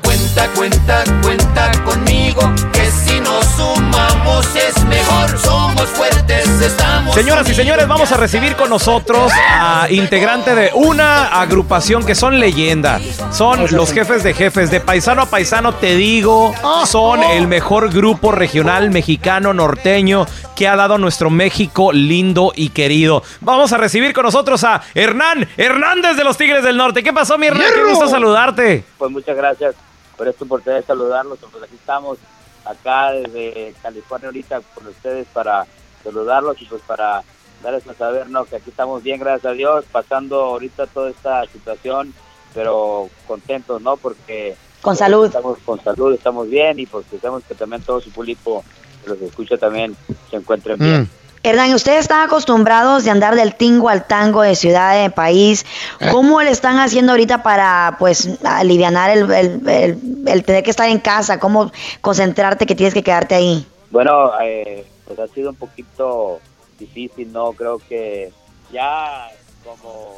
Cuenta, cuenta, cuenta conmigo, que si nos sumamos es mejor, somos fuertes, estamos. Señoras y señores, vamos a recibir con nosotros a integrante de una agrupación que son leyenda. Son los jefes de jefes, de paisano a paisano, te digo, son el mejor grupo regional mexicano norteño que ha dado nuestro México lindo y querido. Vamos a recibir con nosotros a Hernán Hernández de los Tigres del Norte. ¿Qué pasó, mi Hernán? Qué gusto saludarte. Pues muchas gracias por esta oportunidad de saludarlos. Pues aquí estamos, acá desde California ahorita con ustedes para saludarlos y pues para darles a saber ¿no? que aquí estamos bien, gracias a Dios, pasando ahorita toda esta situación, pero contentos, ¿no? Porque Con salud. estamos con salud, estamos bien y pues deseamos que también todo su público que los escucha también se encuentren bien. Hernán, ustedes están acostumbrados de andar del tingo al tango de ciudad de país. ¿Cómo le están haciendo ahorita para, pues, alivianar el, el- el- el tener que estar en casa? ¿Cómo concentrarte que tienes que quedarte ahí? Bueno, eh, pues ha sido un poquito difícil, ¿no? Creo que ya como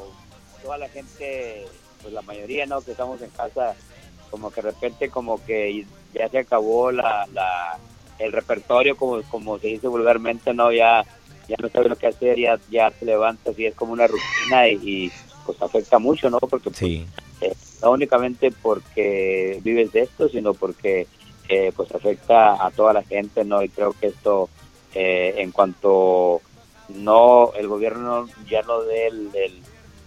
toda la gente, pues la mayoría, ¿no? Que estamos en casa, como que de repente como que ya se acabó la, la el repertorio, como, como se dice vulgarmente, ¿no? Ya, ya no sabes lo que hacer, ya, ya te levantas y es como una rutina y, y, pues afecta mucho, ¿no? Porque pues, Sí. eh, no únicamente porque vives de esto, sino porque eh, pues afecta a toda la gente, ¿no? Y creo que esto, eh, en cuanto no, el gobierno ya no dé el, el-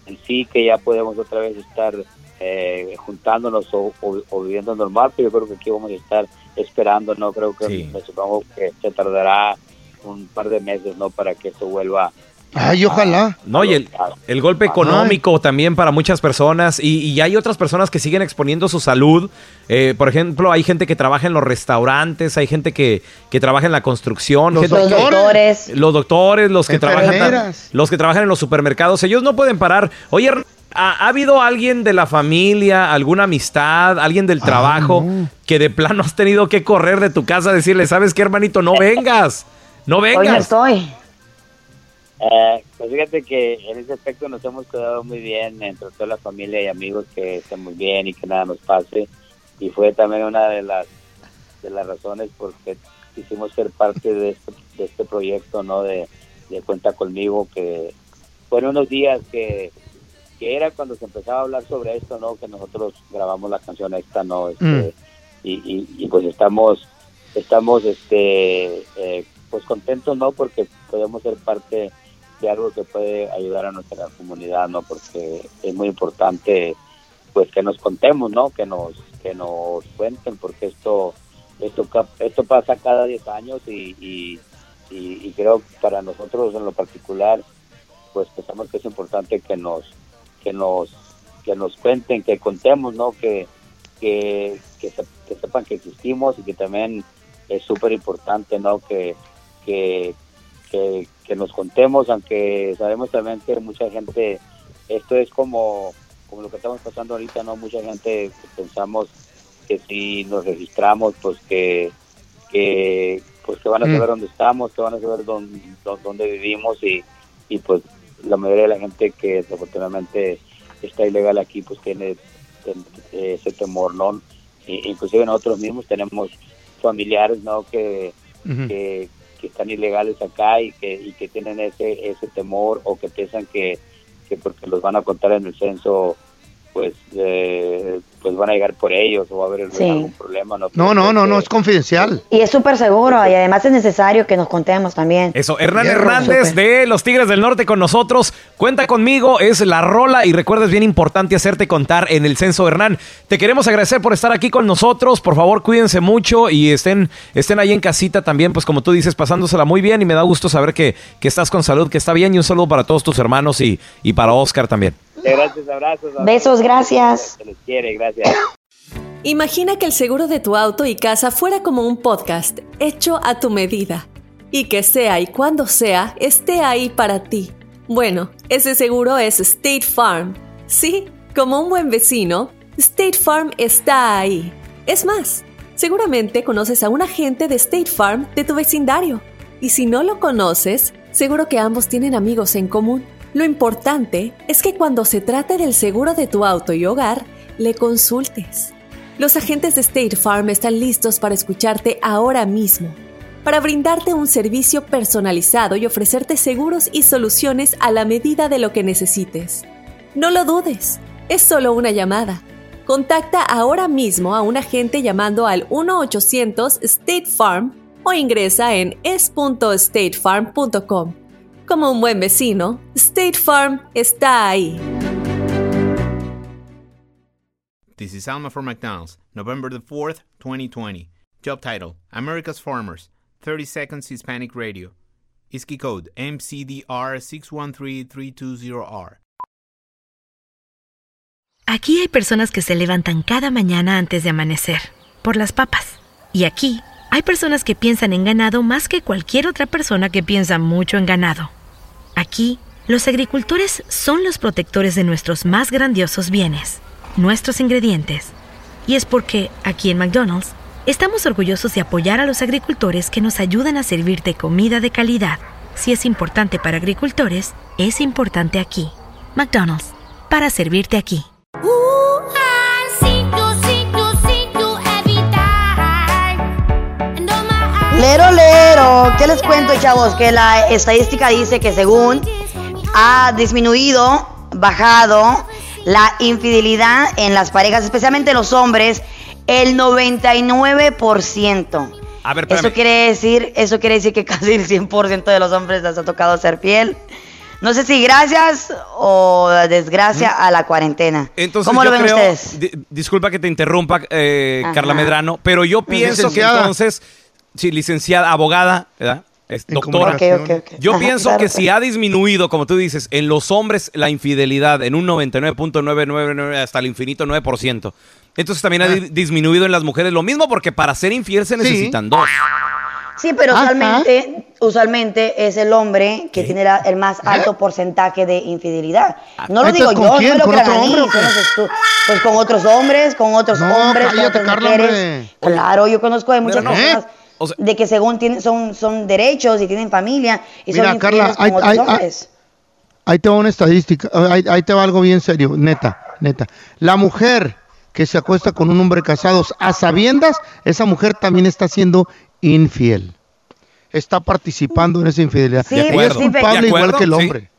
el sí, que ya podemos otra vez estar eh, juntándonos o, o- o viviendo normal, pero yo creo que aquí vamos a estar esperando, ¿no? Creo que Sí. me supongo que se tardará un par de meses, ¿no? Para que esto vuelva Ay, ojalá. No, y el, el golpe económico también para muchas personas y, y hay otras personas que siguen exponiendo su salud. Eh, por ejemplo, hay gente que trabaja en los restaurantes, hay gente que, que trabaja en la construcción, Los gente- Los doctores. los doctores, los que trabajan los que trabajan en los supermercados, ellos no pueden parar. Oye, ¿ha, ha habido alguien de la familia, alguna amistad, alguien del trabajo no. que de plano has tenido que correr de tu casa a decirle, ¿sabes qué, hermanito? No vengas. No Hoy no vengas. estoy. Eh, pues fíjate que en ese aspecto nos hemos quedado muy bien entre toda la familia y amigos que estemos bien y que nada nos pase y fue también una de las de las razones por que quisimos ser parte de este, de este proyecto no de, de cuenta conmigo que fueron unos días que, que era cuando se empezaba a hablar sobre esto no que nosotros grabamos la canción esta no Este, Mm. y, y, y pues estamos estamos este eh, pues contentos no porque podemos ser parte de algo que puede ayudar a nuestra comunidad, ¿no? Porque es muy importante, pues, que nos contemos, ¿no? Que nos que nos cuenten, porque esto esto esto pasa cada 10 años y, y, y- y creo para nosotros en lo particular, pues pensamos que es importante que nos que nos que nos cuenten, que contemos, ¿no? Que que, que, se- que sepan que existimos y que también es súper importante, ¿no? Que, que, que, que nos contemos, aunque sabemos también que mucha gente, esto es como, como lo que estamos pasando ahorita, ¿no? Mucha gente pensamos que si nos registramos, pues que, que pues que van a Mm. saber dónde estamos, que van a saber dónde, dó- dónde vivimos y, y pues la mayoría de la gente que desafortunadamente está ilegal aquí pues tiene eh, ese temor, ¿no? Inclusive nosotros mismos tenemos familiares, ¿no? Que, que están ilegales acá y que, y que tienen ese, ese temor o que piensan que, que porque los van a contar en el censo pues eh, pues van a llegar por ellos o va a haber Sí. algún problema. No, No, no, no, que- no, es confidencial. Y es súper seguro y además es necesario que nos contemos también. Eso, Hernán. Hernández de los Tigres del Norte con nosotros. Cuenta conmigo, es la rola y recuerda, es bien importante hacerte contar en el censo, Hernán. Te queremos agradecer por estar aquí con nosotros. Por favor, cuídense mucho y estén, estén ahí en casita también, pues como tú dices, pasándosela muy bien y me da gusto saber que, que estás con salud, que está bien y un saludo para todos tus hermanos y, y para Oscar también. Gracias, abrazos. Besos, gracias. Se les quiere, gracias. Imagina que el seguro de tu auto y casa fuera como un podcast hecho a tu medida y que sea y cuando sea esté ahí para ti. Bueno, ese seguro es State Farm. Sí, como un buen vecino, State Farm está ahí. Es más, seguramente conoces a un agente de State Farm de tu vecindario. Y si no lo conoces, seguro que ambos tienen amigos en común. Lo importante es que cuando se trate del seguro de tu auto y hogar, le consultes. Los agentes de State Farm están listos para escucharte ahora mismo, para brindarte un servicio personalizado y ofrecerte seguros y soluciones a la medida de lo que necesites. No lo dudes, es solo una llamada. Contacta ahora mismo a un agente llamando al 1-800 State Farm o ingresa en es.statefarm.com. Como un buen vecino, State Farm está ahí. This is Alma for McDonald's, November the 4th, 2020. Job title America's Farmers, 30 Seconds Hispanic Radio. ISKI code MCDR613320R. Aquí hay personas que se levantan cada mañana antes de amanecer, por las papas. Y aquí hay personas que piensan en ganado más que cualquier otra persona que piensa mucho en ganado. Aquí, los agricultores son los protectores de nuestros más grandiosos bienes, nuestros ingredientes. Y es porque, aquí en McDonald's, estamos orgullosos de apoyar a los agricultores que nos ayudan a servirte comida de calidad. Si es importante para agricultores, es importante aquí. McDonald's, para servirte aquí. Lero, lero. ¿Qué les cuento, chavos? Que la estadística dice que según ha disminuido, bajado la infidelidad en las parejas, especialmente los hombres, el 99%. A ver, Eso espérame. quiere decir, eso quiere decir que casi el 100% de los hombres les ha tocado ser fiel. No sé si gracias o desgracia a la cuarentena. Entonces, ¿Cómo lo ven creo- ustedes? di- disculpa que te interrumpa, eh. Carla Medrano, pero yo pienso que entonces, sí, licenciada, abogada, ¿verdad? Es doctora. Yo Ajá, pienso claro, que claro. si ha disminuido, como tú dices, en los hombres la infidelidad en un 99.999 hasta el infinito 9%. Entonces también ha di- disminuido en las mujeres lo mismo porque para ser infiel se Sí. necesitan dos. Sí, pero usualmente, usualmente es el hombre que tiene la- el más alto porcentaje de infidelidad. No lo digo yo, ¿con no quién? me lo Pues con otros hombres, con otros No, hombres, con otras Carla, mujeres. hombre. Claro, yo conozco de muchas Pero no. personas ¿Eh? O sea- de que según tienen, son, son derechos y tienen familia y Mira, son Carla, hay- hay-. Ahí te va una estadística, ahí, ahí te va algo bien serio, neta, neta. La mujer que se acuesta con un hombre casado a sabiendas, esa mujer también está siendo infiel. Está participando en esa infidelidad. Sí, De Ella es acuerdo. culpable igual que el sí. hombre.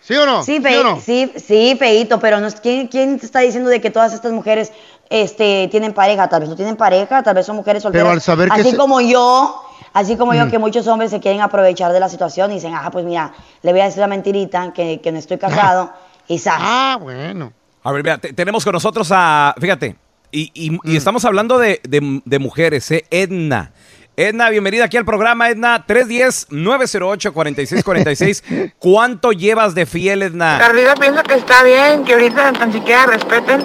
¿Sí o no? Sí, ¿Sí fe- o no? sí, sí, feíto, pero no, ¿quién, ¿quién te está diciendo de que todas estas mujeres este, tienen pareja? Tal vez no tienen pareja, tal vez son mujeres solteras. al saber que así se- como yo, así como Mm. yo, que muchos hombres se quieren aprovechar de la situación y dicen, ah, pues mira, le voy a decir la mentirita que, que no estoy casado y ¡zas! Ah, bueno. A ver, te- tenemos con nosotros a, fíjate, y, y- Mm. y estamos hablando de, de- de mujeres, ¿eh? Edna. Edna, bienvenida aquí al programa, Edna. 310-908-4646. ¿Cuánto llevas de fiel, Edna? Carlita pienso que está bien que ahorita tan siquiera respeten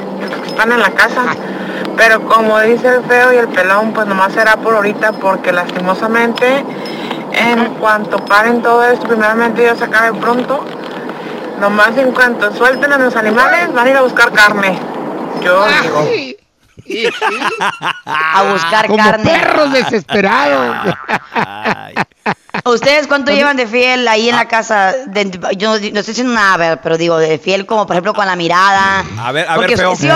están en la casa. Pero como dice el feo y el pelón, pues nomás será por ahorita porque lastimosamente En cuanto paren todo esto, primeramente Dios se acabe pronto. Nomás en cuanto suelten a los animales, van a ir a buscar carne. Yo digo. A buscar Como carne. perros desesperados. ¿Ustedes cuánto llevan de fiel ahí en la casa? De- yo no, no estoy diciendo nada, pero digo, de fiel como por ejemplo con la mirada. A ver, a porque ver, feo. si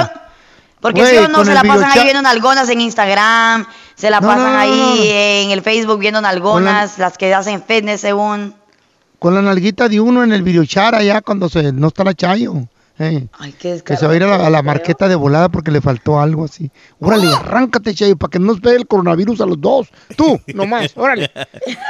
porque si o no se la pasan ahí viendo nalgonas en Instagram, se la No, pasan no, no, ahí no, no. en el Facebook viendo nalgonas, las que hacen fitness según. Con la nalguita de uno en el videochar allá cuando se, no está la chayo. eh. Ay, qué Que se va a ir a la, a la marqueta de volada porque le faltó algo así. Órale, arráncate, Chayo, para que no nos pegue el coronavirus a los dos. Tú, nomás, órale.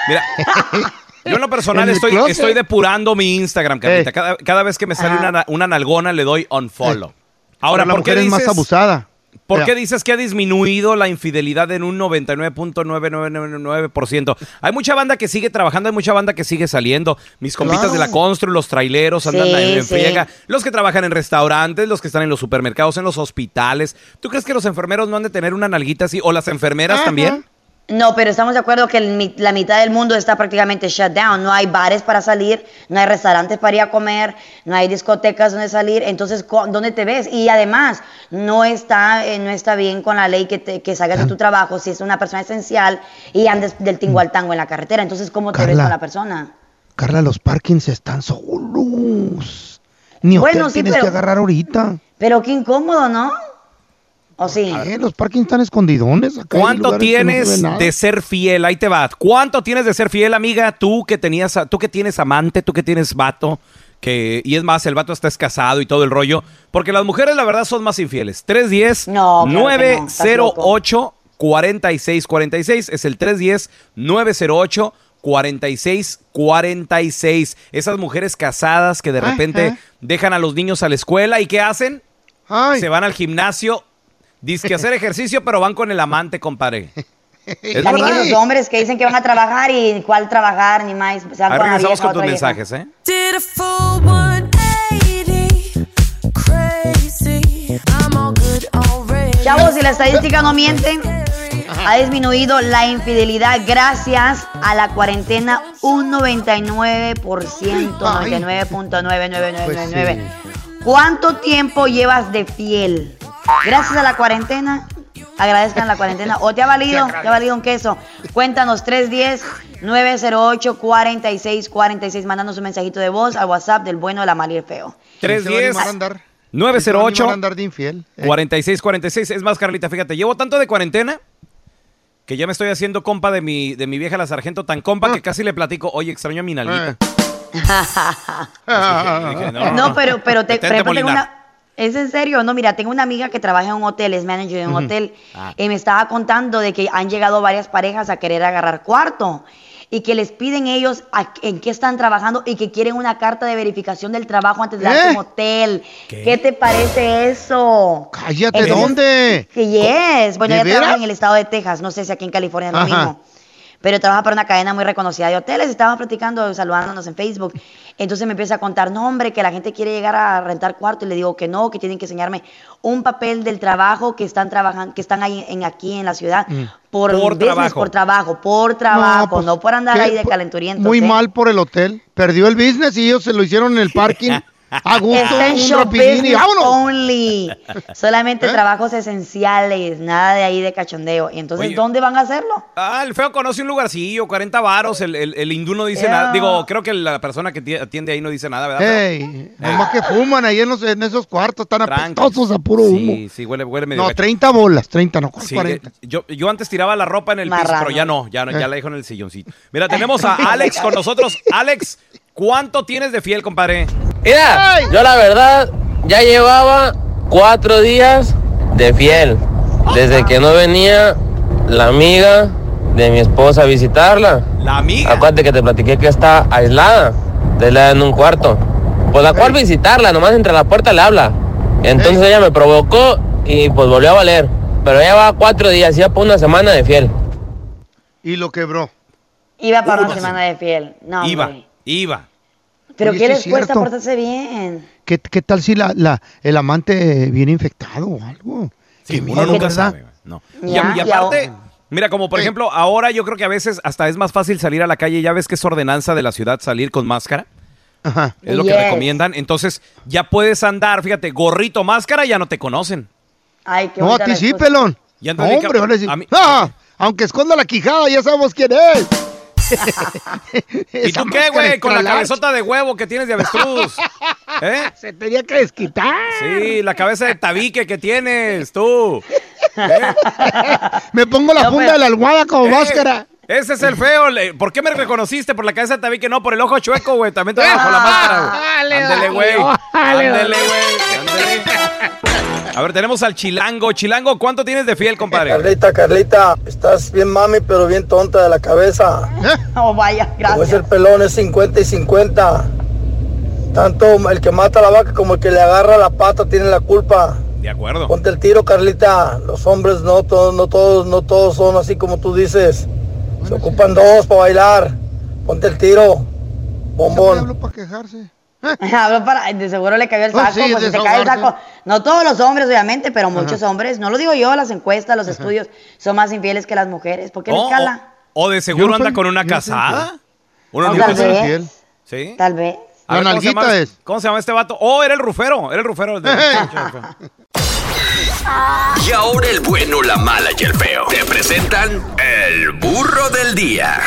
Mira, yo en lo personal En estoy, estoy depurando mi Instagram, Carlita. Eh. Cada, cada vez que me sale Ah. una, una nalgona le doy unfollow. Ahora la ¿por qué mujer es más dices- abusada. ¿Por Mira. qué dices que ha disminuido la infidelidad en un 99.9999%? Hay mucha banda que sigue trabajando, hay mucha banda que sigue saliendo. Mis compitas Claro. de la Constru, los traileros andan Sí, en, en sí. friega, los que trabajan en restaurantes, los que están en los supermercados, en los hospitales. ¿Tú crees que los enfermeros no han de tener una nalguita así? ¿O las enfermeras Ajá. también? No, pero estamos de acuerdo que el la mitad del mundo está prácticamente shut down. No hay bares para salir, no hay restaurantes para ir a comer, no hay discotecas donde salir. Entonces, ¿cu- ¿dónde te ves? Y además, no está, eh, no está bien con la ley que, te- que salgas de tu trabajo si es una persona esencial y andes del tingo al tango en la carretera. Entonces, ¿cómo te ves con la persona? Carla, los parkings están solos. Ni hotel Bueno, sí, tienes pero- que agarrar ahorita. Pero qué incómodo, ¿no? ¿O sí? Eh, los parkings están escondidones. acá ¿Cuánto no tienes de ser fiel? Ahí te va. ¿Cuánto tienes de ser fiel, amiga? Tú que tenías, tú que tienes amante, tú que tienes vato, que y es más, el vato está es casado y todo el rollo, porque las mujeres la verdad son más infieles. 310 No, claro que no, estás 908 4646 es el 310 908 4646. Esas mujeres casadas que de repente Ajá. dejan a los niños a la escuela y ¿qué hacen? Ay, Se van al gimnasio, que hacer ejercicio, pero van con el amante, compadre. Es También verdad. esos hombres que dicen que van a trabajar y cuál trabajar, ni más. Se van la regresamos vieja, con tus mensajes, ¿eh? Did a full 180, crazy. I'm all good already. Chavos, si la estadística no miente, ha disminuido la infidelidad gracias a la cuarentena un 99%, 99.99999. ¿Cuánto tiempo llevas de fiel? Gracias a la cuarentena, agradezcan la cuarentena. ¿O te ha valido? ¿Te ha valido un queso? Cuéntanos 310-908-4646. Mándanos un mensajito de voz al WhatsApp del bueno, de la mala y el feo. ¿quién se va a 310 animar a andar? 908 ¿quién se va a animar a andar de infiel? Eh, 4646. Es más, Carlita, fíjate, llevo tanto de cuarentena que ya me estoy haciendo compa de mi, de mi vieja la sargento, tan compa Ah. que casi le platico, oye, extraño a mi nalguita. eh. Dije, No, pero, pero te, tengo una. ¿Es en serio? No, mira, tengo una amiga que trabaja en un hotel, es manager de un hotel, Ah. y me estaba contando de que han llegado varias parejas a querer agarrar cuarto y que les piden ellos a- en qué están trabajando y que quieren una carta de verificación del trabajo antes de ¿Eh? un hotel. ¿Qué? ¿Qué? te parece eso? Cállate, Entonces, ¿dónde? Que yes. Bueno, ¿De ella trabaja en el estado de Texas, no sé si aquí en California es lo mismo pero trabaja para una cadena muy reconocida de hoteles. Estábamos platicando, saludándonos en Facebook. Entonces me empieza a contar, no, hombre, que la gente quiere llegar a rentar cuarto. Y le digo que no, que tienen que enseñarme un papel del trabajo que están trabajando, que están ahí en aquí en la ciudad. Por, Por business, trabajo. por trabajo, por trabajo, no, pues, por andar ¿qué? ahí de calenturientos. Muy ¿eh? mal por el hotel. Perdió el business y ellos se lo hicieron en el parking. A gusto, un vámonos. only. Solamente ¿Eh? trabajos esenciales, nada de ahí de cachondeo. Y entonces, Oye. ¿dónde van a hacerlo? Ah, el feo conoce un lugarcillo, 40 varos, el, el, el hindú no dice Yeah. nada. Digo, creo que la persona que tie- atiende ahí no dice nada, ¿verdad? Ey, nomás que fuman ahí en, los- en esos cuartos, están Tranqui. apestosos a puro humo. Sí, sí, huele, huele medio no, gacho. 30 bolas, 30, no, ¿cuál Sí, 40. eh, yo, yo antes tiraba la ropa en el piso, pero ya no, ya, no, ya Eh. la dejo en el silloncito. Mira, tenemos a Alex con nosotros. Alex, ¿cuánto tienes de fiel, compadre? Mira, yo la verdad ya llevaba cuatro días de fiel. Desde que no venía la amiga de mi esposa a visitarla. La amiga. Acuérdate que te platiqué que está aislada, aislada en un cuarto. Pues la cual visitarla, nomás entre la puerta le habla. Entonces ella me provocó y pues volvió a valer. Pero ya va cuatro días, ya por una semana de fiel. Y lo quebró. Iba para una semana de fiel. No, Iba, hombre. iba. Pero Oye, ¿qué les cuesta portarse bien? ¿Qué, qué tal si la, la, el amante viene infectado o algo? Sí, uno miedo, nunca ¿verdad? sabe. No. Y, Ya, y ya, aparte, Mira, como por ejemplo, ahora yo creo que a veces hasta es más fácil salir a la calle. Ya ves que es ordenanza de la ciudad salir con máscara. Ajá. Es lo que recomiendan. Entonces, ya puedes andar, fíjate, gorrito, máscara, ya no te conocen. Ay, qué No, a ti sí, pelón. Ya No, hombre, ahora sí. a mí- Ah, aunque esconda la quijada, ya sabemos quién es. ¿Y tú qué, güey? Con la cabezota de huevo que tienes de avestruz. ¿Eh? Se tenía que desquitar. Sí, la cabeza de tabique que tienes, tú. Me pongo la No, funda pero- de la almohada como Eh, máscara. Ese es el feo. ¿Por qué me reconociste? Por la cabeza de tabique, no, por el ojo chueco, güey. También te bajo la máscara, güey. Ándele, güey. Ándele, güey. Ándele. A ver, tenemos al Chilango. Chilango, ¿cuánto tienes de fiel, compadre? Carlita, Carlita, estás bien mami, pero bien tonta de la cabeza. Oh, vaya, Como es gracias. el pelón, es 50 y 50. Tanto el que mata a la vaca como el que le agarra la pata tiene la culpa. De acuerdo. Ponte el tiro, Carlita. Los hombres no todos, no todos, no todos son así como tú dices. Se ocupan dos para bailar. Ponte el tiro. Bombón. hablo para quejarse. Hablo para, de seguro le cayó el Oh, saco, sí, pues si te cae el saco. No todos los hombres, obviamente, pero muchos hombres, no lo digo yo, las encuestas, los estudios son más infieles que las mujeres. ¿Por qué O, les cala? o- o de seguro Yo anda soy- con una casada. Uno O nunca tal vez, fiel. ¿Sí? tal vez. A ver, ¿cómo se llama- nalguita es. ¿Cómo se llama este vato? Oh, era el rufero. Era el rufero. de- Y ahora el bueno, la mala y el feo. Te presentan el burro del día.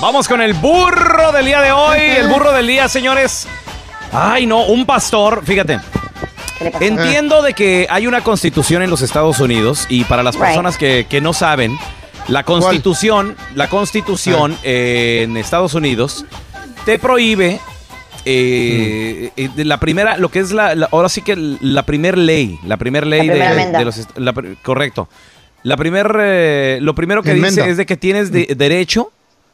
Vamos con el burro del día de hoy. El burro del día, señores. Ay, no, un pastor, fíjate. Entiendo de que hay una constitución en los Estados Unidos y para las personas que, que no saben, la constitución, la constitución Ah. eh, en Estados Unidos te prohíbe eh, eh, de la primera, lo que es la, la- ahora sí que la primer ley, la primer ley La de, primera los, la correcto. La primer, eh, lo primero que dice es de que tienes de- derecho,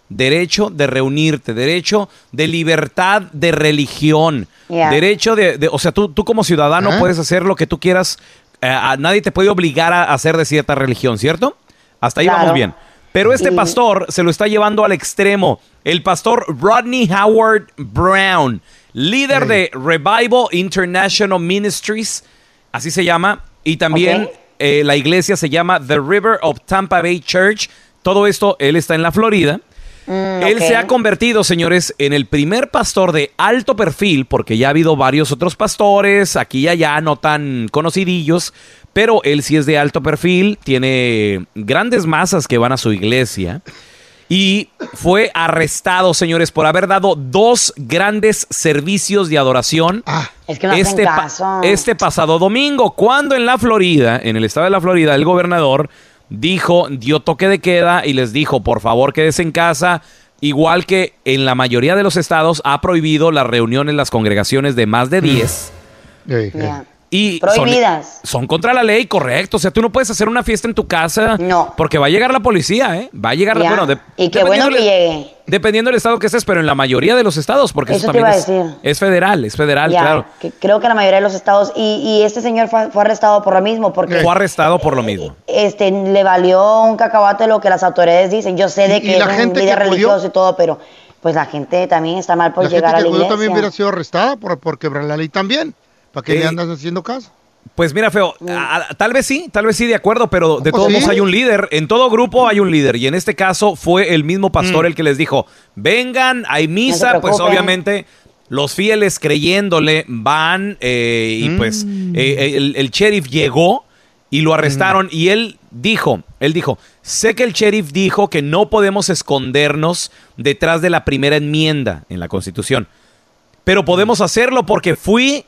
derecho de reunirte, derecho de libertad de religión, Yeah. derecho de, de- o sea, tú, tú como ciudadano puedes hacer lo que tú quieras, eh, a nadie te puede obligar a hacer de cierta religión, ¿cierto? Hasta ahí Claro. vamos bien. Pero este pastor se lo está llevando al extremo. El pastor Rodney Howard Brown, líder de Revival International Ministries, así se llama, y también eh, la iglesia se llama The River of Tampa Bay Church. Todo esto, él está en la Florida. Mm, Él se ha convertido, señores, en el primer pastor de alto perfil, porque ya ha habido varios otros pastores, aquí y allá, no tan conocidillos, pero él sí es de alto perfil, tiene grandes masas que van a su iglesia. Y fue arrestado, señores, por haber dado dos grandes servicios de adoración Ah, Es que no hacen este, pa- caso. este pasado domingo, cuando en la Florida, en el estado de la Florida, el gobernador dijo, dio toque de queda y les dijo, por favor, quédese en casa. Igual que en la mayoría de los estados ha prohibido las reuniones, las congregaciones de más de 10. ey, ey. Ya. Y son- Prohibidas. Son, contra la ley, correcto. O sea, tú no puedes hacer una fiesta en tu casa. No. Porque va a llegar la policía, ¿eh? Va a llegar, Ya. bueno, de- y qué bueno que llegue. Dependiendo del estado que estés, pero en la mayoría de los estados, porque eso, Eso te también iba a es, decir. es federal, es federal, Ya, claro. que creo que la mayoría de los estados, y, y este señor fue, fue arrestado por lo mismo, porque Fue arrestado por lo mismo. este, le valió un cacahuate lo que las autoridades dicen. Yo sé de ¿Y- que y la es un gente líder que acudió? religioso y todo, pero pues la gente también está mal por la gente llegar que a la iglesia. también hubiera sido arrestada por, por quebrar la ley también. ¿Para qué Eh, le andas haciendo caso? Pues mira, feo, a- a- tal vez sí, tal vez sí, de acuerdo, pero de pues todos sí. modos hay un líder. En todo grupo hay un líder. Y en este caso fue el mismo pastor el que les dijo: vengan, hay misa. pues obviamente los fieles creyéndole van. eh, y pues eh, el, el sheriff llegó y lo arrestaron. Y él dijo: él dijo, sé que el sheriff dijo que no podemos escondernos detrás de la primera enmienda en la constitución. Pero podemos hacerlo porque fui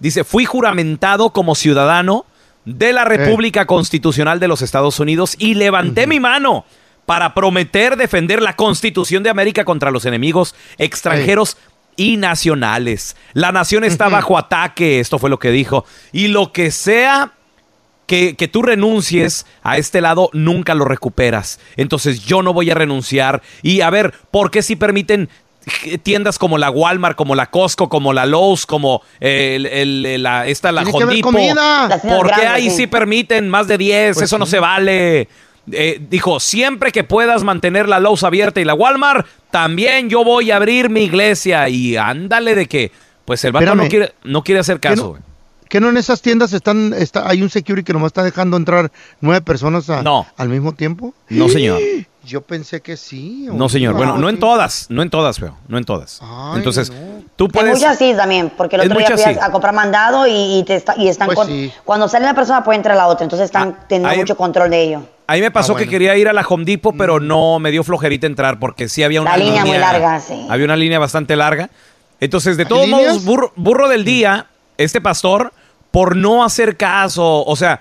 Dice, fui juramentado como ciudadano de la República Constitucional de los Estados Unidos y levanté mi mano para prometer defender la Constitución de América contra los enemigos extranjeros y nacionales. La nación está bajo ataque, esto fue lo que dijo. Y lo que sea que, que tú renuncies a este lado, nunca lo recuperas. Entonces yo no voy a renunciar. Y a ver, ¿por qué si permiten tiendas como la Walmart, como la Costco, como la Lowe's, como eh, el, el- la, esta, la tiendas ¿Por qué ahí sí. sí permiten más de 10? Pues Eso no se vale. Eh, dijo, siempre que puedas mantener la Lowe's abierta y la Walmart, también yo voy a abrir mi iglesia. Y ándale de que, pues el vato no quiere, no quiere hacer ¿Qué caso. ¿Que no en esas tiendas están, está, hay un security que nomás está dejando entrar nueve personas a- No. al mismo tiempo? No, señor. Yo pensé que sí. No, señor. Bueno, no en todas, no en todas, feo, no en todas. Entonces, tú En puedes... muchas sí también, porque el En otro día fui a, sí. a comprar mandado y, y te está- y están Pues con- sí. cuando sale la persona puede entrar la otra, entonces están teniendo ahí- mucho control de ello. A mí me pasó Ah, bueno. que quería ir a la Home Depot, pero no me dio flojerita entrar porque sí había una La línea muy larga, sí. Había una línea bastante larga. Entonces, de todos líneas? modos, burro, burro del día, este pastor, por no hacer caso, o sea,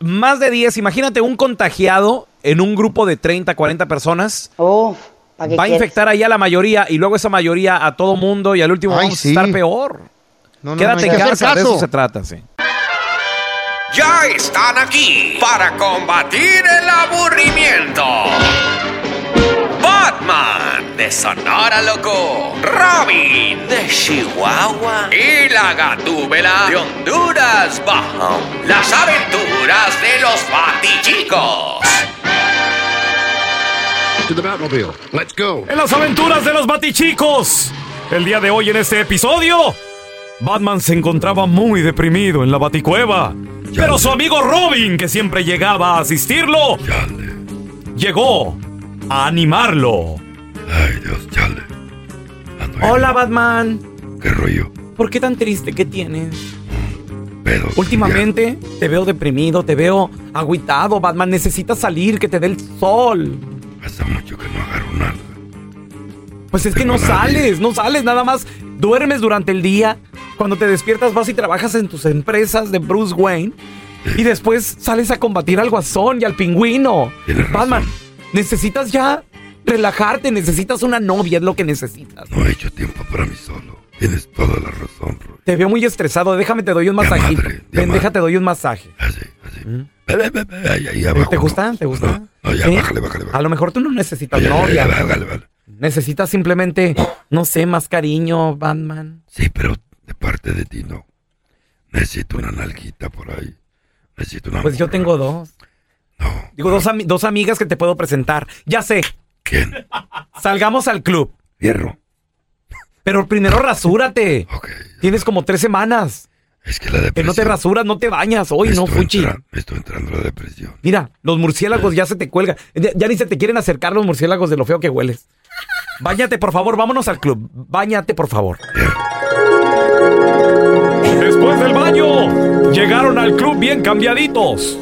más de 10, imagínate un contagiado en un grupo de 30, 40 personas. ¿pa' qué va a quieres? infectar ahí a la mayoría y luego esa mayoría a todo mundo y al último Ay, vamos sí. a estar peor. No, no, Quédate no en casa, de eso caso. se trata, sí. Ya están aquí para combatir el aburrimiento. Batman de Sonora Loco, Robin de Chihuahua y la Gatúbela de Honduras Bajo. Las aventuras de los Batichicos. To the Batmobile. Let's go. En las aventuras de los Batichicos. El día de hoy en este episodio, Batman se encontraba muy deprimido en la Baticueva. Pero su amigo Robin, que siempre llegaba a asistirlo, llegó a animarlo. Ay, Dios, chale. Hola, Batman. ¿Qué rollo? ¿Por qué tan triste? ¿Qué tienes? Pero. Últimamente te veo deprimido, te veo agüitado, Batman. Necesitas salir, que te dé el sol. Hace mucho que no agarro nada. Pues es que no sales, no sales, nada más duermes durante el día. Cuando te despiertas vas y trabajas en tus empresas de Bruce Wayne. Y después sales a combatir al guasón y al pingüino. Batman, necesitas ya relajarte, necesitas una novia, es lo que necesitas. No he hecho tiempo para mí solo. Tienes toda la razón, Roy. Te veo muy estresado, déjame te doy un masajito. Ven, déjate doy un masaje. Ve, ve, ve, ahí, ahí ¿Te- abajo. ¿Te gusta? ¿Te gusta? No, ya, ¿Sí? bájale, bájale, A lo mejor tú no necesitas Ya, novia. ya, vale, vale. Necesitas simplemente, no sé, más cariño, Batman. Sí, pero de parte de ti no. Necesito una nalguita por ahí. Necesito una. Pues yo tengo dos. Digo, dos, ami- dos amigas que te puedo presentar. Ya sé. ¿Quién? Salgamos al club. Hierro. Pero primero rasúrate. Tienes como tres semanas. Es que la Que no te rasuras, no te bañas. Hoy no, Fuchi. Me estoy entrando a la depresión. Mira, los murciélagos ya se te cuelgan. Ya, ya ni se te quieren acercar los murciélagos de lo feo que hueles. Báñate, por favor. Vámonos al club. Báñate, por favor. Después del baño, llegaron al club bien cambiaditos.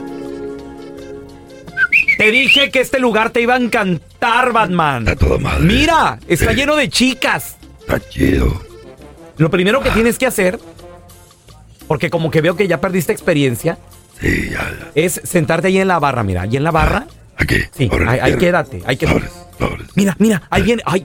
Te dije que este lugar te iba a encantar, Batman. Mira, está lleno de chicas. Está chido. Lo primero que tienes que hacer, porque como que veo que ya perdiste experiencia, es sentarte ahí en la barra, mira, ahí en la barra. Aquí. Sí, ahí, ahí quédate, ahí quédate. Mira, mira, ahí viene, ay,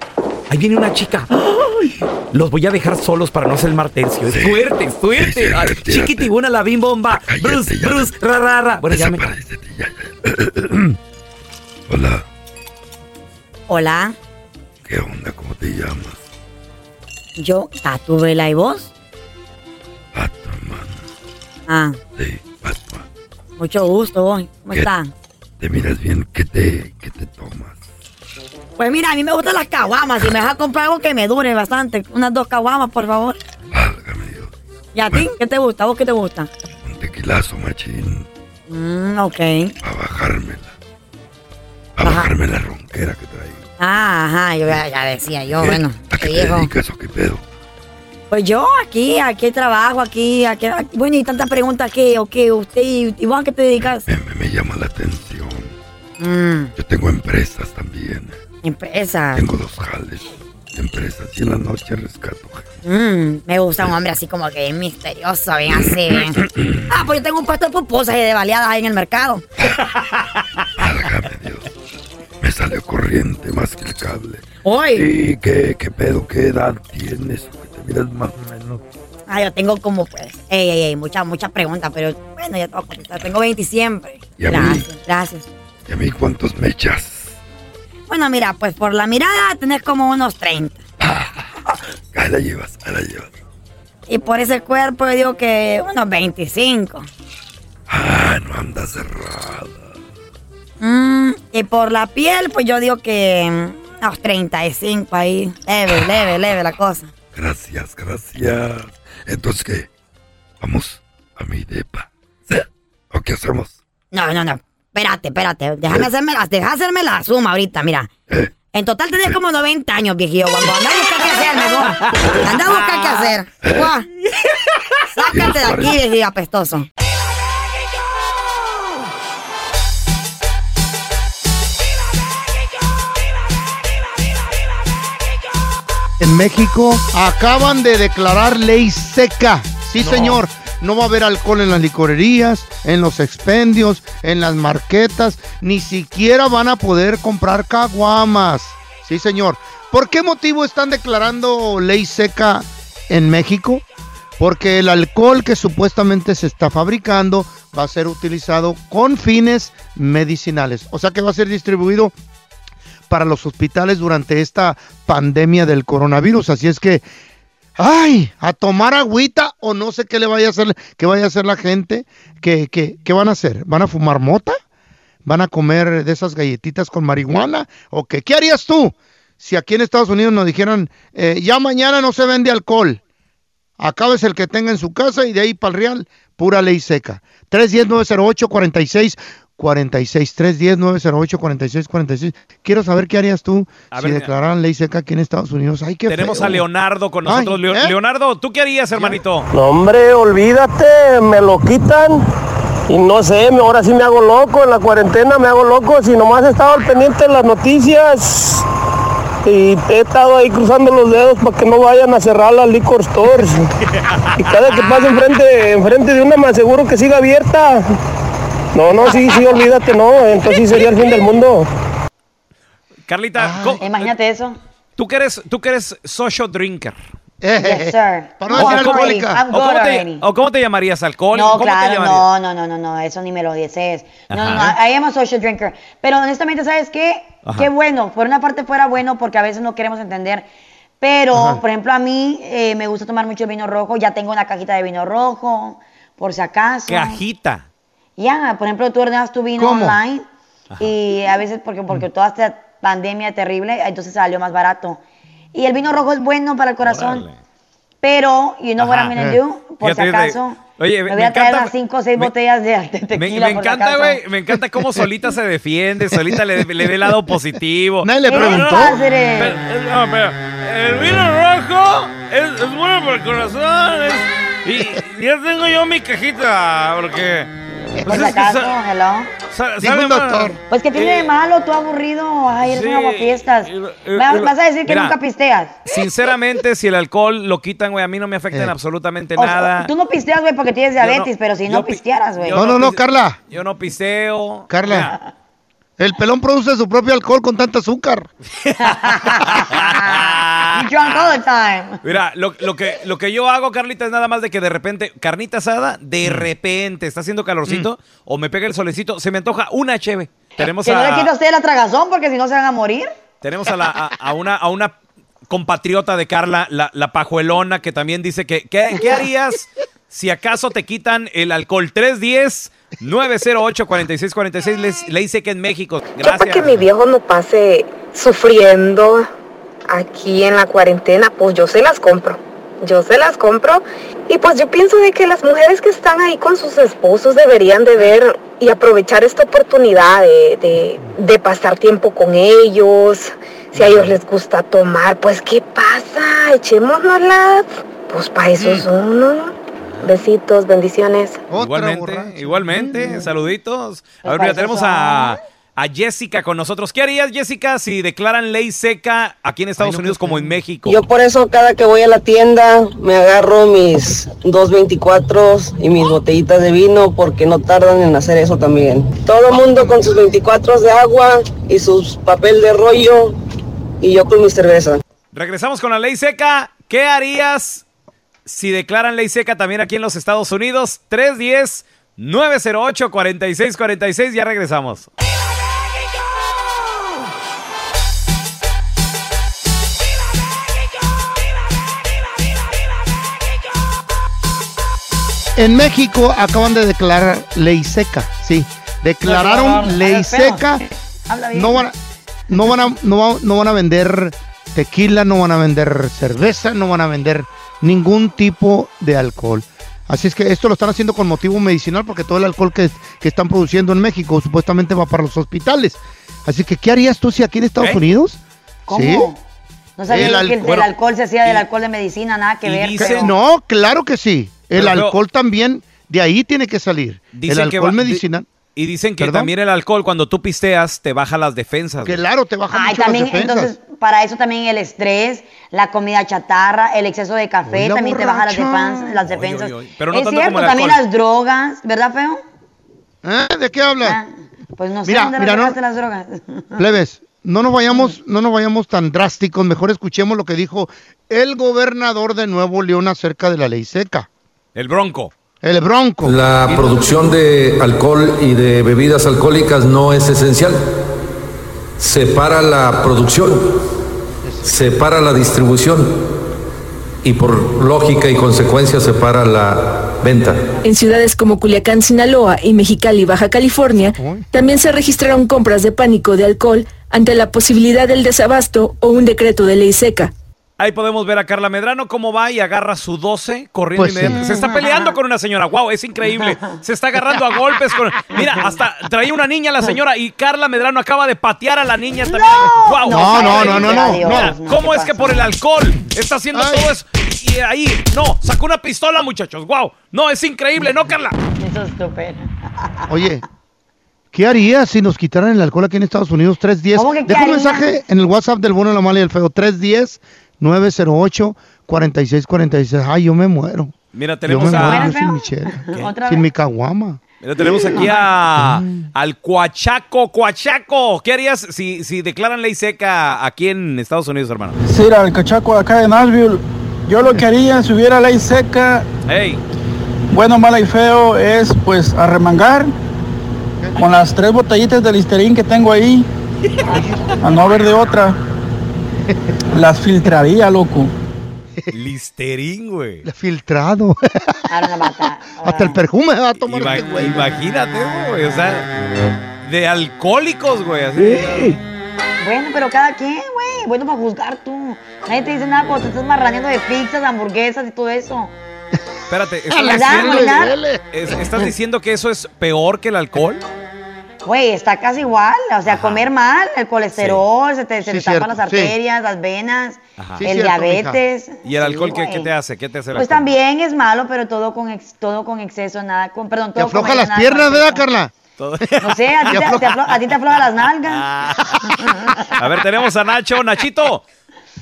ahí viene una chica. Ay, los voy a dejar solos para no hacer el martercio. Es suerte, suerte. Ay, chiquitibuna la bim bomba. Bruce, Bruce, ra, ra, ra. Bueno, ya me. Hola, Hola, ¿qué onda? ¿Cómo te llamas? yo, Tatubela y vos. Ah. Sí, Mucho gusto. ¿Cómo estás? Te miras bien. ¿Qué te, qué te tomas? Pues mira, a mí me gustan las caguamas. Si me dejas comprar algo que me dure bastante, unas dos caguamas, por favor. ¿Y a ti? ¿Qué te gusta? ¿A vos qué te gusta? Un tequilazo, machín. Mm, ok. Para bajármela. Para bajarme la ronquera que traigo. Ah, ajá, yo ya, ya decía yo, bueno, ¿A qué te dedicas o qué pedo? Pues yo aquí, aquí trabajo, aquí, aquí, aquí- bueno, y tantas preguntas que, o qué, usted, y, y vos a qué te dedicas? Me, me llama la atención. Mm, Yo tengo empresas también. Empresa. Tengo dos jales. Empresas. Y en la noche rescato. Mm, me gusta un hombre así como que bien misterioso, bien así, bien. Ah, pues yo tengo un puesto de pupusas y de baleadas ahí en el mercado. Me salió corriente más que el cable. Uy. ¿Y qué, qué pedo? ¿Qué edad tienes? Que te miras más o menos. Ah, yo tengo como pues, ey, ey, ey, muchas, muchas preguntas, pero bueno, ya te voy a contestar. Tengo 20 siempre. ¿Y a mí? Gracias, gracias. ¿Y a mí cuántos me echas? Bueno, mira, pues por la mirada tenés como unos 30. Ahí la llevas, ahí la llevas. Y por ese cuerpo yo digo que unos 25. Ah, no andas cerrada. Mm, y por la piel, pues yo digo que mm, unos 35 ahí. Leve, leve, leve la cosa. Gracias, gracias. Entonces, ¿qué? ¿Vamos a mi depa. ¿O qué hacemos? No, no, no. Espérate, espérate. Déjame hacerme la, deja hacerme la suma ahorita, mira. En total tenés como 90 años, viejillo. Cuando anda a buscar qué hacer, mejor. Anda a buscar qué hacer. Guau. Sácate de aquí, viejillo apestoso. En México acaban de declarar ley seca. Sí, No. señor. No va a haber alcohol en las licorerías, en los expendios, en las marquetas. Ni siquiera van a poder comprar caguamas. Sí, señor. ¿Por qué motivo están declarando ley seca en México? Porque el alcohol que supuestamente se está fabricando va a ser utilizado con fines medicinales. O sea que va a ser distribuido para los hospitales durante esta pandemia del coronavirus. Así es que, ay, a tomar agüita o no sé qué le vaya a hacer, qué vaya a hacer la gente. ¿Qué, qué, qué van a hacer? ¿Van a fumar mota? ¿Van a comer de esas galletitas con marihuana? ¿O qué? ¿Qué harías tú si aquí en Estados Unidos nos dijeran, eh, ya mañana no se vende alcohol? Acabes el que tenga en su casa y de ahí para el real, pura ley seca. 310-908-46. 46 310 908 46 46 Quiero saber qué harías tú A si ver, declararan ley seca aquí en Estados Unidos. Ay, qué Tenemos feo. a Leonardo con nosotros. Ay, Leo- ¿eh? Leonardo, ¿tú qué harías, hermanito? No, hombre, olvídate, me lo quitan. Y no sé, ahora sí me hago loco, en la cuarentena me hago loco. Si nomás he estado al pendiente de las noticias y he estado ahí cruzando los dedos para que no vayan a cerrar las liquor stores. Y cada que pase enfrente, enfrente de una me aseguro que siga abierta. No, no, sí, sí, olvídate, no. Entonces sí sería el fin del mundo. Carlita, ¿cómo- Imagínate eso. tú que eres, tú que eres social drinker. Yes, sir. Para ¿O, no decir cómo, alcohólica. O cómo te, already. o cómo te llamarías? ¿Alcohol? No, ¿Cómo te claro, no, no, no, no, no, eso ni me lo dices. No, no, no. I am a social drinker. Pero honestamente, ¿sabes qué? Ajá. Qué bueno, por una parte fuera bueno porque a veces no queremos entender. Pero, Ajá. por ejemplo, a mí eh, me gusta tomar mucho vino rojo. Ya tengo una cajita de vino rojo, por si acaso. Cajita. Ya, por ejemplo, tú ordenas tu vino ¿Cómo? online y a veces porque, porque toda esta pandemia terrible, entonces salió más barato. Y el vino rojo es bueno para el corazón. Pero, you know what Ajá. I'm gonna Eh. do, por Fíjate, si acaso, oye, me me voy a traer encanta- unas 5 o 6 me- botellas de, de Me, tequila me si encanta, güey. Me encanta cómo solita se defiende, solita le, le ve el lado positivo. Nadie le preguntó. no, pero- no, pero el vino rojo es, es bueno para el corazón. es- y ya tengo yo mi cajita, porque. Por pues si es que acaso, sa- hello. sa- Dijo un doctor. Pues que tiene de malo, tú aburrido. Ay, eres Sí, un aguafiestas. y- y- Va- y- Vas a decir que mira, nunca pisteas. Sinceramente, si el alcohol lo quitan, güey, a mí no me afecta Eh. en absolutamente O sea, nada. tú no pisteas, güey, porque tienes no- diabetes, pero si no pi- pistearas, güey. No, no, no, Carla. Yo no piseo. Carla. El pelón produce su propio alcohol con tanta azúcar. You drunk all the time. Mira, lo, lo que, lo que yo hago, Carlita, es nada más de que de repente, carnita asada, de repente está haciendo calorcito o me pega el solecito, se me antoja una cheve. Tenemos Que no le a, quite a usted la tragazón porque si no se van a morir. tenemos a, la- a- a una, a una compatriota de Carla, la, la pajuelona, que también dice que, ¿qué, qué harías si acaso te quitan el alcohol? 310 908 4646 le, le dice que en México. Yo para que Gracias. mi viejo no pase sufriendo aquí en la cuarentena, pues yo se las compro. Yo se las compro y pues yo pienso de que las mujeres que están ahí con sus esposos deberían de ver y aprovechar esta oportunidad de, de- de pasar tiempo con ellos. Si a ellos les gusta tomar, pues ¿qué pasa? Echémonoslas. Pues para eso son, ¿no? Besitos, bendiciones. Igualmente, igualmente, saluditos. A ver, mira, tenemos a, a Jessica con nosotros. ¿Qué harías, Jessica, si declaran ley seca aquí en Estados Unidos como en México? Yo por eso cada que voy a la tienda me agarro mis 224 y mis botellitas de vino porque no tardan en hacer eso también. Todo mundo con sus 24 de agua y sus papel de rollo y yo con mi cerveza. Regresamos con la ley seca. ¿Qué harías si declaran ley seca también aquí en los Estados Unidos? 310 908 4646. Ya regresamos. En México acaban de declarar ley seca, sí. Declararon ley seca. No van a, no van a, no van a vender tequila, no van a vender cerveza, no van a vender ningún tipo de alcohol. Así es que esto lo están haciendo con motivo medicinal porque todo el alcohol que, que están produciendo en México supuestamente va para los hospitales. Así que, ¿qué harías tú si aquí en Estados ¿Eh? Unidos? ¿Cómo? ¿Sí? No sabía El que el, bueno, el alcohol se hacía del alcohol de medicina, nada que ver. Que- pero- No, claro que sí. El Pero- alcohol también, de ahí tiene que salir. El que alcohol va- di- medicinal. Y dicen que ¿Perdón? también el alcohol, cuando tú pisteas, te baja las defensas. Claro, te baja Ay, mucho también, las defensas. entonces, para eso también el estrés, la comida chatarra, el exceso de café, también te baja las, las defensas. oy. Pero no es tanto cierto, como el también alcohol. las drogas, ¿verdad, feo? ¿Eh? ¿De qué habla? Pues no sé Mira, dónde mira, no- las drogas. Plebes, no nos vayamos, no nos vayamos tan drásticos, mejor escuchemos lo que dijo el gobernador de Nuevo León acerca de la ley seca. El bronco. El bronco. La producción de alcohol y de bebidas alcohólicas no es esencial. Separa la producción, separa la distribución y por lógica y consecuencia separa la venta. En ciudades como Culiacán, Sinaloa y Mexicali, Baja California, también se registraron compras de pánico de alcohol ante la posibilidad del desabasto o un decreto de ley seca. Ahí podemos ver a Carla Medrano cómo va y agarra su 12 corriendo Pues sí. Se está peleando con una señora. Wow, es increíble. Se está agarrando a golpes con. Mira, hasta traía una niña la señora y Carla Medrano acaba de patear a la niña también. Wow. No, no, no, no, no, Mira, no. ¿Cómo es que por el alcohol está haciendo todo eso? Y ahí, no, sacó una pistola, muchachos. Wow. No, es increíble, ¿no, Carla? Eso es estúpido. Oye, ¿qué harías si nos quitaran el alcohol aquí en Estados Unidos? 310. ¿Cómo que qué Deja un mensaje en el WhatsApp del bueno, la mala y el feo. 310-908-4646. Ay, yo me muero. Mira, Yo tenemos me a. muero sin mi chela, ¿Otra sin mi caguama. Mira, tenemos aquí a, al Cuachaco. Cuachaco, ¿qué harías si, si declaran ley seca aquí en Estados Unidos, hermano? Sí, cachaco de acá de Nashville. Yo lo que haría si hubiera ley seca, Hey, bueno, mala y feo, es pues arremangar con las tres botellitas de Listerine que tengo ahí, a no haber de otra. Las filtraría, loco. Listerín, güey. Filtrado. Hasta el perfume va a tomar Ima- este güey. imagínate, güey. O sea, de alcohólicos, güey. Así. Bueno, pero cada quien, güey. Bueno, para juzgar tú. Nadie te dice nada cuando te estás marraneando de pizzas, hamburguesas y todo eso. Espérate, ¿estás edad, diciendo, es- ¿estás diciendo que eso es peor que el alcohol? Güey, está casi igual. O sea, comer mal, el colesterol, se te, se Sí, te tapan cierto, las sí. arterias, las venas, el diabetes. ¿Y el alcohol Sí, qué, te hace? ¿Qué te hace Pues también es malo, pero todo con ex- todo con exceso, nada con, perdón, Te todo con afloja las nada piernas, ¿verdad. Carla? No sé, a ti te, te aflo- a ti te afloja las nalgas. A ver, tenemos a Nacho. Nachito,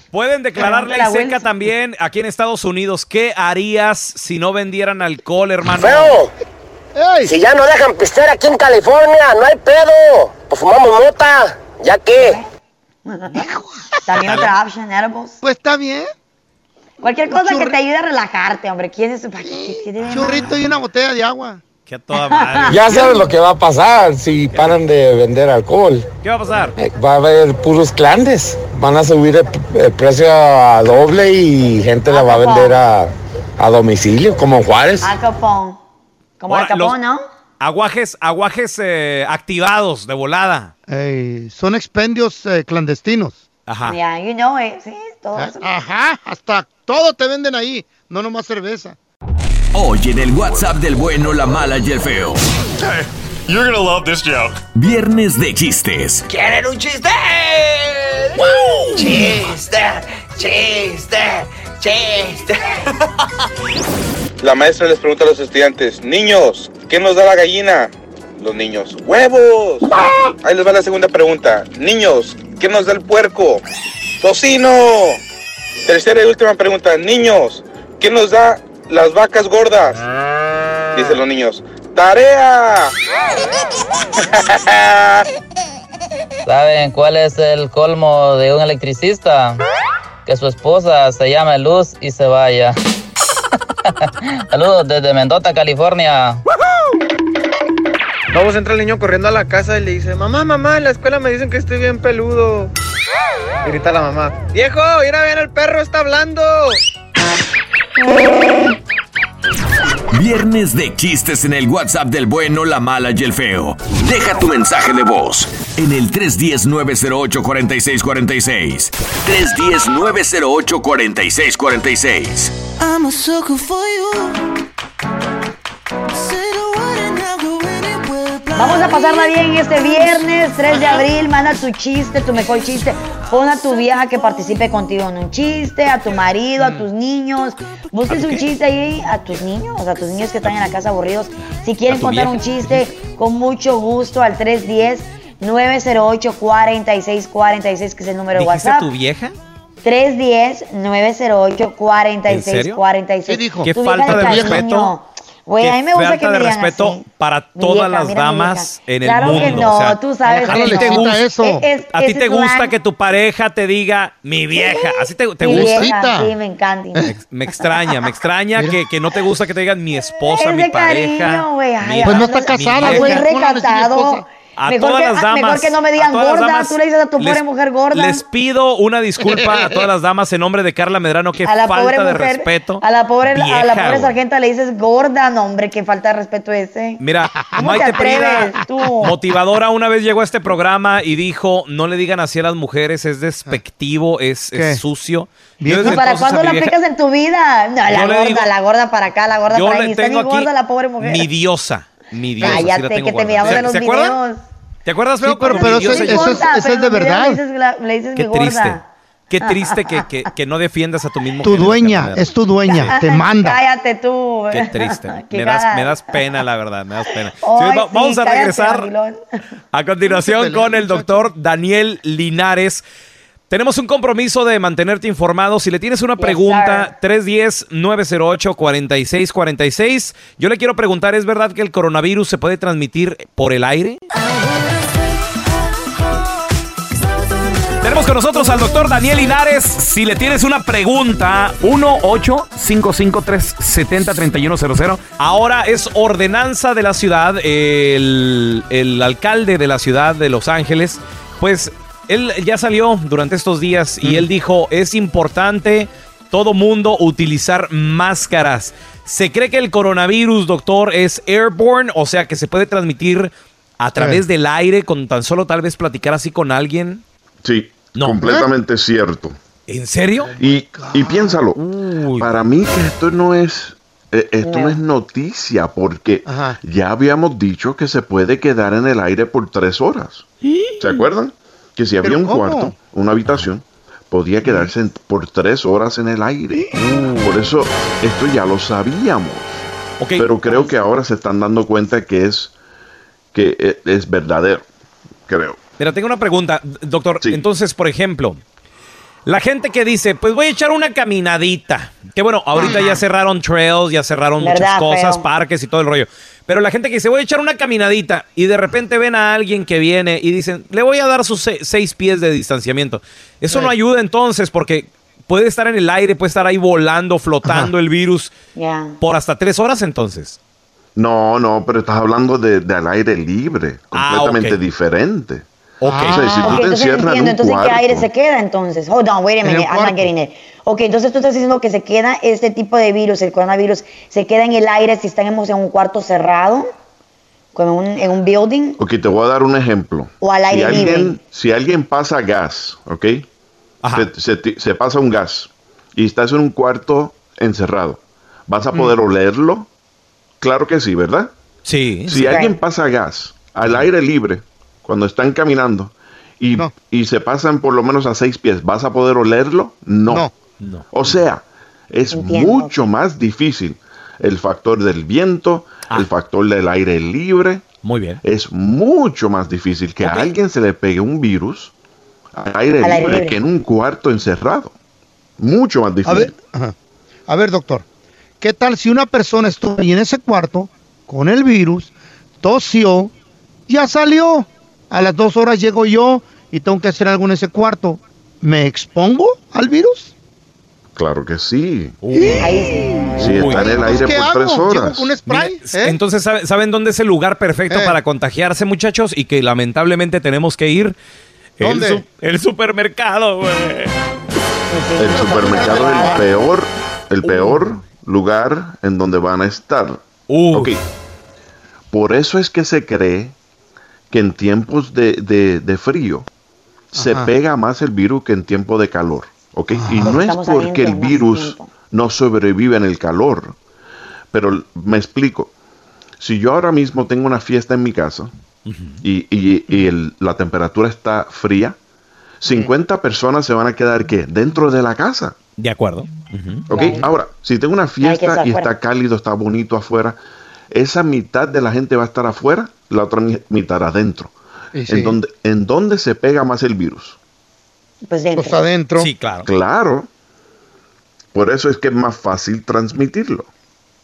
¿pueden declarar ley seca Wilson. también aquí en Estados Unidos? ¿Qué harías si no vendieran alcohol, hermano? ¡Feo! Si ya no dejan pistear aquí en California, no hay pedo. Pues fumamos mota, ya que. También otra option, edibles. Pues está bien. Cualquier cosa que te ayude a relajarte, hombre. ¿Quién es? ¿Para qué- qué tiene de Churrito y una botella de agua. Que a toda madre. Ya sabes lo que va a pasar si paran de vender alcohol. ¿Qué va a pasar? Eh, Va a haber puros clandes. Van a subir el, el precio a doble y gente la va a vender a, a domicilio, como en Juárez. Al Capone. Como Ahora, Capone, los- ¿no? Aguajes, aguajes eh, activados de volada. Son expendios eh, clandestinos. Ajá. Yeah, you know it. Sí, todo eso. Ajá, hasta todo te venden ahí, no nomás cerveza. Hoy en el WhatsApp del bueno, la mala y el feo. You're gonna love this joke. Viernes de chistes. ¿Quieren un chiste? Chiste, chiste, chiste. La maestra les pregunta a los estudiantes, niños, ¿qué nos da la gallina? Los niños, huevos. Ahí les va la segunda pregunta. Niños, ¿qué nos da el puerco? Tocino. Tercera y última pregunta. Niños, ¿qué nos da las vacas gordas? Dicen los niños, tarea. ¿Saben cuál es el colmo de un electricista? Que su esposa se llame Luz y se vaya. Saludos desde Mendota, California. Vamos, entra el niño corriendo a la casa y le dice, mamá, mamá, en la escuela me dicen que estoy bien peludo. Y grita la mamá, viejo, mira bien, el perro está hablando. Viernes de chistes en el WhatsApp del bueno, la mala y el feo. Deja tu mensaje de voz en el 310-908-4646. 310-908-4646. I'm a sucker for. Vamos a pasarla bien este viernes 3 de abril. Manda tu chiste, tu mejor chiste. Pon a tu vieja que participe contigo en un chiste, a tu marido, a tus niños. Busques un chiste ahí a tus niños, a tus niños que están en la casa aburridos. Si quieren contar un chiste, con mucho gusto al 310 908 4646 que es el número de WhatsApp. a tu vieja? 310-908-4646. ¿En serio? ¿Qué dijo? Qué falta de cariño. respeto. Güey, Qué a mí me gusta falta que me de digan respeto así. para todas vieja, las mira damas en el Claro mundo. que no, o sea, tú sabes a que ti no. te gusta eso. Es- es- A ti ese te gusta slang. que tu pareja te diga mi vieja. ¿Así te, te Mi gusta? vieja, sí, me encanta. Me, me extraña, me extraña que, que no te gusta que te digan mi esposa, Es mi de pareja. cariño, güey. Ay, mi- Pues no está casada, mi Muy vieja. ¿Cómo le recatado. esposa? A Mejor todas que, las ah, damas. mejor que no me digan gorda. damas Tú le dices a tu pobre les- mujer gorda. Les pido una disculpa a todas las damas en nombre de Carla Medrano. A la falta pobre de mujer, respeto. A la pobre, a la pobre sargenta le dices gorda, no, hombre, qué falta de respeto ese. Mira, ¿Cómo Maite te atreves Prida, tú? motivadora, una vez llegó a este programa y dijo, no le digan así a las mujeres, es despectivo, es, sucio. Bien. Yo ¿Y desde para cuándo vieja- aplicas en tu vida? No, la gorda, digo- la gorda para acá, la gorda Yo para le ahí. Ni está ni gorda la pobre mujer. mi diosa, mi la Cállate, que te miramos ¿Se- en los ¿Se acuerdan? videos. ¿Te acuerdas, feo? Sí, pero- eso- es- Gorda, eso pero es de verdad. Le dices, le dices Qué mi gorda. triste. Qué triste que, que, que no defiendas a tu mismo Tu dueña, es tu dueña, te manda. Cállate tú. Qué triste. Qué me, das, cara. me das pena, la verdad, me das pena. Ay, Sí, va- sí, vamos a regresar a continuación con el doctor Daniel Linares. Tenemos un compromiso de mantenerte informado. Si le tienes una pregunta, 310-908-4646. Yo le quiero preguntar, ¿es verdad que el coronavirus se puede transmitir por el aire? Tenemos con nosotros al doctor Daniel Linares. Si le tienes una pregunta, 1-855-370-3100. Ahora es ordenanza de la ciudad. El, el alcalde de la ciudad de Los Ángeles, pues él ya salió durante estos días y él dijo, es importante todo mundo utilizar máscaras. Se cree que el coronavirus, doctor, es airborne, o sea que se puede transmitir a través del aire con tan solo tal vez platicar así con alguien. Sí, completamente cierto. ¿En serio? Y, y piénsalo, para mí que esto no es eh, esto no es noticia porque ya habíamos dicho que se puede quedar en el aire por tres horas. ¿Se acuerdan? Que si había ¿Pero un cómo? cuarto, una habitación, podía quedarse en- por tres horas en el aire. Por eso esto ya lo sabíamos. Pero creo que ahora se están dando cuenta que es que e- es verdadero, creo. Mira, tengo una pregunta, doctor. Entonces, por ejemplo, la gente que dice, pues voy a echar una caminadita. Que bueno, ahorita ya cerraron trails, ya cerraron muchas ¿Verdad, cosas, feo? parques y todo el rollo. Pero la gente que dice, voy a echar una caminadita y de repente ven a alguien que viene y dicen, le voy a dar sus se- seis pies de distanciamiento. Eso no ayuda entonces porque puede estar en el aire, puede estar ahí volando, flotando el virus por hasta tres horas entonces. No, no, pero estás hablando de, de al aire libre, Ah, completamente diferente. Ok. O sea, si tú te entonces encierras en entiendo, un entonces cuarto, ¿qué aire se queda entonces? Hold on, wait a minute, I'm not getting it. Ok, entonces tú estás diciendo que se queda este tipo de virus, el coronavirus, se queda en el aire si estamos en un cuarto cerrado, un, en un building, Ok, te voy a dar un ejemplo. O al aire si alguien, libre. Si alguien pasa gas, ¿ok? Se, se se pasa un gas y estás en un cuarto encerrado, ¿vas a poder olerlo? Claro que sí, ¿verdad? Sí. Si sí. alguien pasa gas al aire libre cuando están caminando y, y se pasan por lo menos a seis pies, ¿vas a poder olerlo? No. No. O sea, es mucho más difícil el factor del viento, el factor del aire libre. Ah. Muy bien. Es mucho más difícil que a alguien se le pegue un virus al aire, Al aire libre, que en un cuarto encerrado. Mucho más A difícil. ver, ajá. a ver, doctor, ¿qué tal si una persona estuvo ahí en ese cuarto con el virus, tosió, ya salió? A las dos horas llego yo y tengo que hacer algo en ese cuarto. ¿Me expongo al virus? Claro que sí. Ahí Sí, está en el aire ¿qué por tres ¿Llego horas. un spray? Mira, Entonces, ¿sabe- ¿saben dónde es el lugar perfecto Eh. para contagiarse, muchachos? Y que lamentablemente tenemos que ir. ¿Dónde? El, su- el supermercado, güey. El supermercado es el peor, el peor lugar en donde van a estar. Ok. Por eso es que se cree que en tiempos de, de- de frío se pega más el virus que en tiempo de calor. ¿ok? Y no es porque el virus no sobrevive en el calor. Pero me explico. Si yo ahora mismo tengo una fiesta en mi casa y, y- y el- la temperatura está fría, 50 personas se van a quedar ¿qué? dentro de la casa. De acuerdo. Ok, ahora, si tengo una fiesta y está cálido, está bonito afuera, esa mitad de la gente va a estar afuera, la otra mi- mitad adentro. Sí. ¿En, dónde, ¿En dónde se pega más el virus? Pues dentro. Pues adentro. Sí, claro. Claro. Por eso es que es más fácil transmitirlo.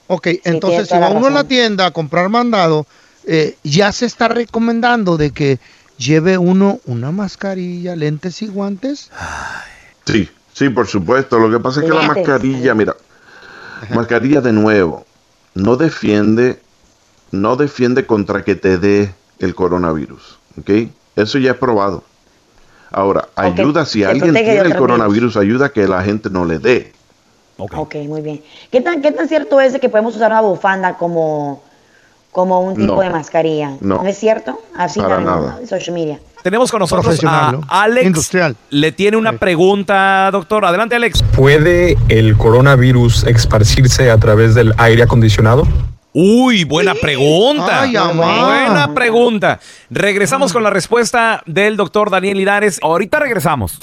Ok, entonces si va uno a la tienda a comprar mandado, eh, ya se está recomendando de que lleve uno una mascarilla, lentes y guantes. Sí, sí, por supuesto. Lo que pasa es que la mascarilla, mira, mascarilla de nuevo, no defiende, no defiende contra que te dé el coronavirus, ¿ok? Eso ya es probado. Ahora, ayuda, si alguien tiene el coronavirus, ayuda a que la gente no le dé. Ok, muy bien. ¿Qué tan, ¿Qué tan cierto es de que podemos usar una bufanda como, como un tipo No. de mascarilla? No. es cierto? Así Para en- nada. en social media. Tenemos con nosotros Profesional, a ¿no? Alex. Industrial. Le tiene una pregunta, doctor. Adelante, Alex. ¿Puede el coronavirus esparcirse a través del aire acondicionado? Uy, buena pregunta. Ay, buena pregunta. Regresamos con la respuesta del doctor Daniel Linares. Ahorita regresamos.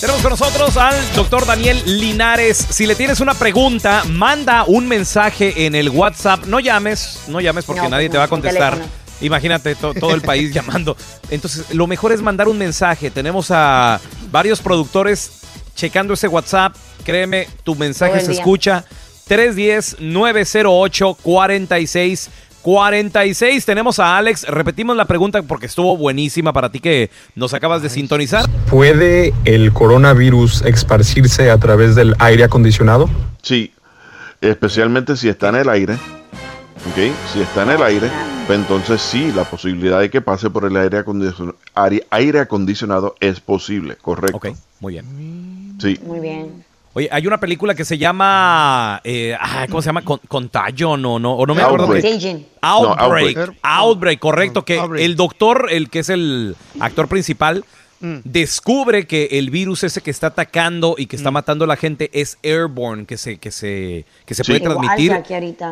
Tenemos con nosotros al doctor Daniel Linares. Si le tienes una pregunta, manda un mensaje en el WhatsApp. No llames, no llames porque No, nadie te va a contestar. Imagínate to- todo el país llamando. Entonces, lo mejor es mandar un mensaje. Tenemos a varios productores checando ese WhatsApp. Créeme, tu mensaje se escucha. 310-908-4646. Tenemos a Alex. Repetimos la pregunta porque estuvo buenísima para ti que nos acabas de sintonizar. ¿Puede el coronavirus esparcirse a través del aire acondicionado? Sí, especialmente si está en el aire. ¿Ok? Si está en el aire, pues entonces sí, la posibilidad de que pase por el aire acondicionado, aire acondicionado es posible, correcto. Ok, muy bien. Sí. Muy bien. Oye, hay una película que se llama. eh, ah, ¿Cómo se llama? Con- Contagio, no, no, o no me acuerdo. Outbreak. Contagion. Outbreak. No, Outbreak, Outbreak. correcto. Que el doctor, el que es el actor principal, descubre que el virus ese que está atacando y que está matando a la gente es airborne, que se, que se, que se Sí. puede transmitir.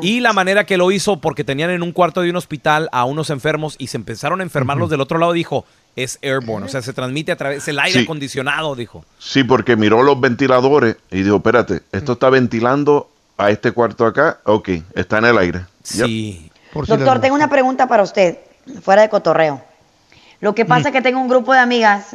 Y la manera que lo hizo, porque tenían en un cuarto de un hospital a unos enfermos y se empezaron a enfermar los del otro lado, dijo, es airborne. O sea, se transmite a través del aire Sí. acondicionado, dijo. Sí, porque miró los ventiladores y dijo, espérate, esto está ventilando a este cuarto acá. Ok, está en el aire. Sí. Doctor, tengo una pregunta para usted, fuera de cotorreo. Lo que pasa es que tengo un grupo de amigas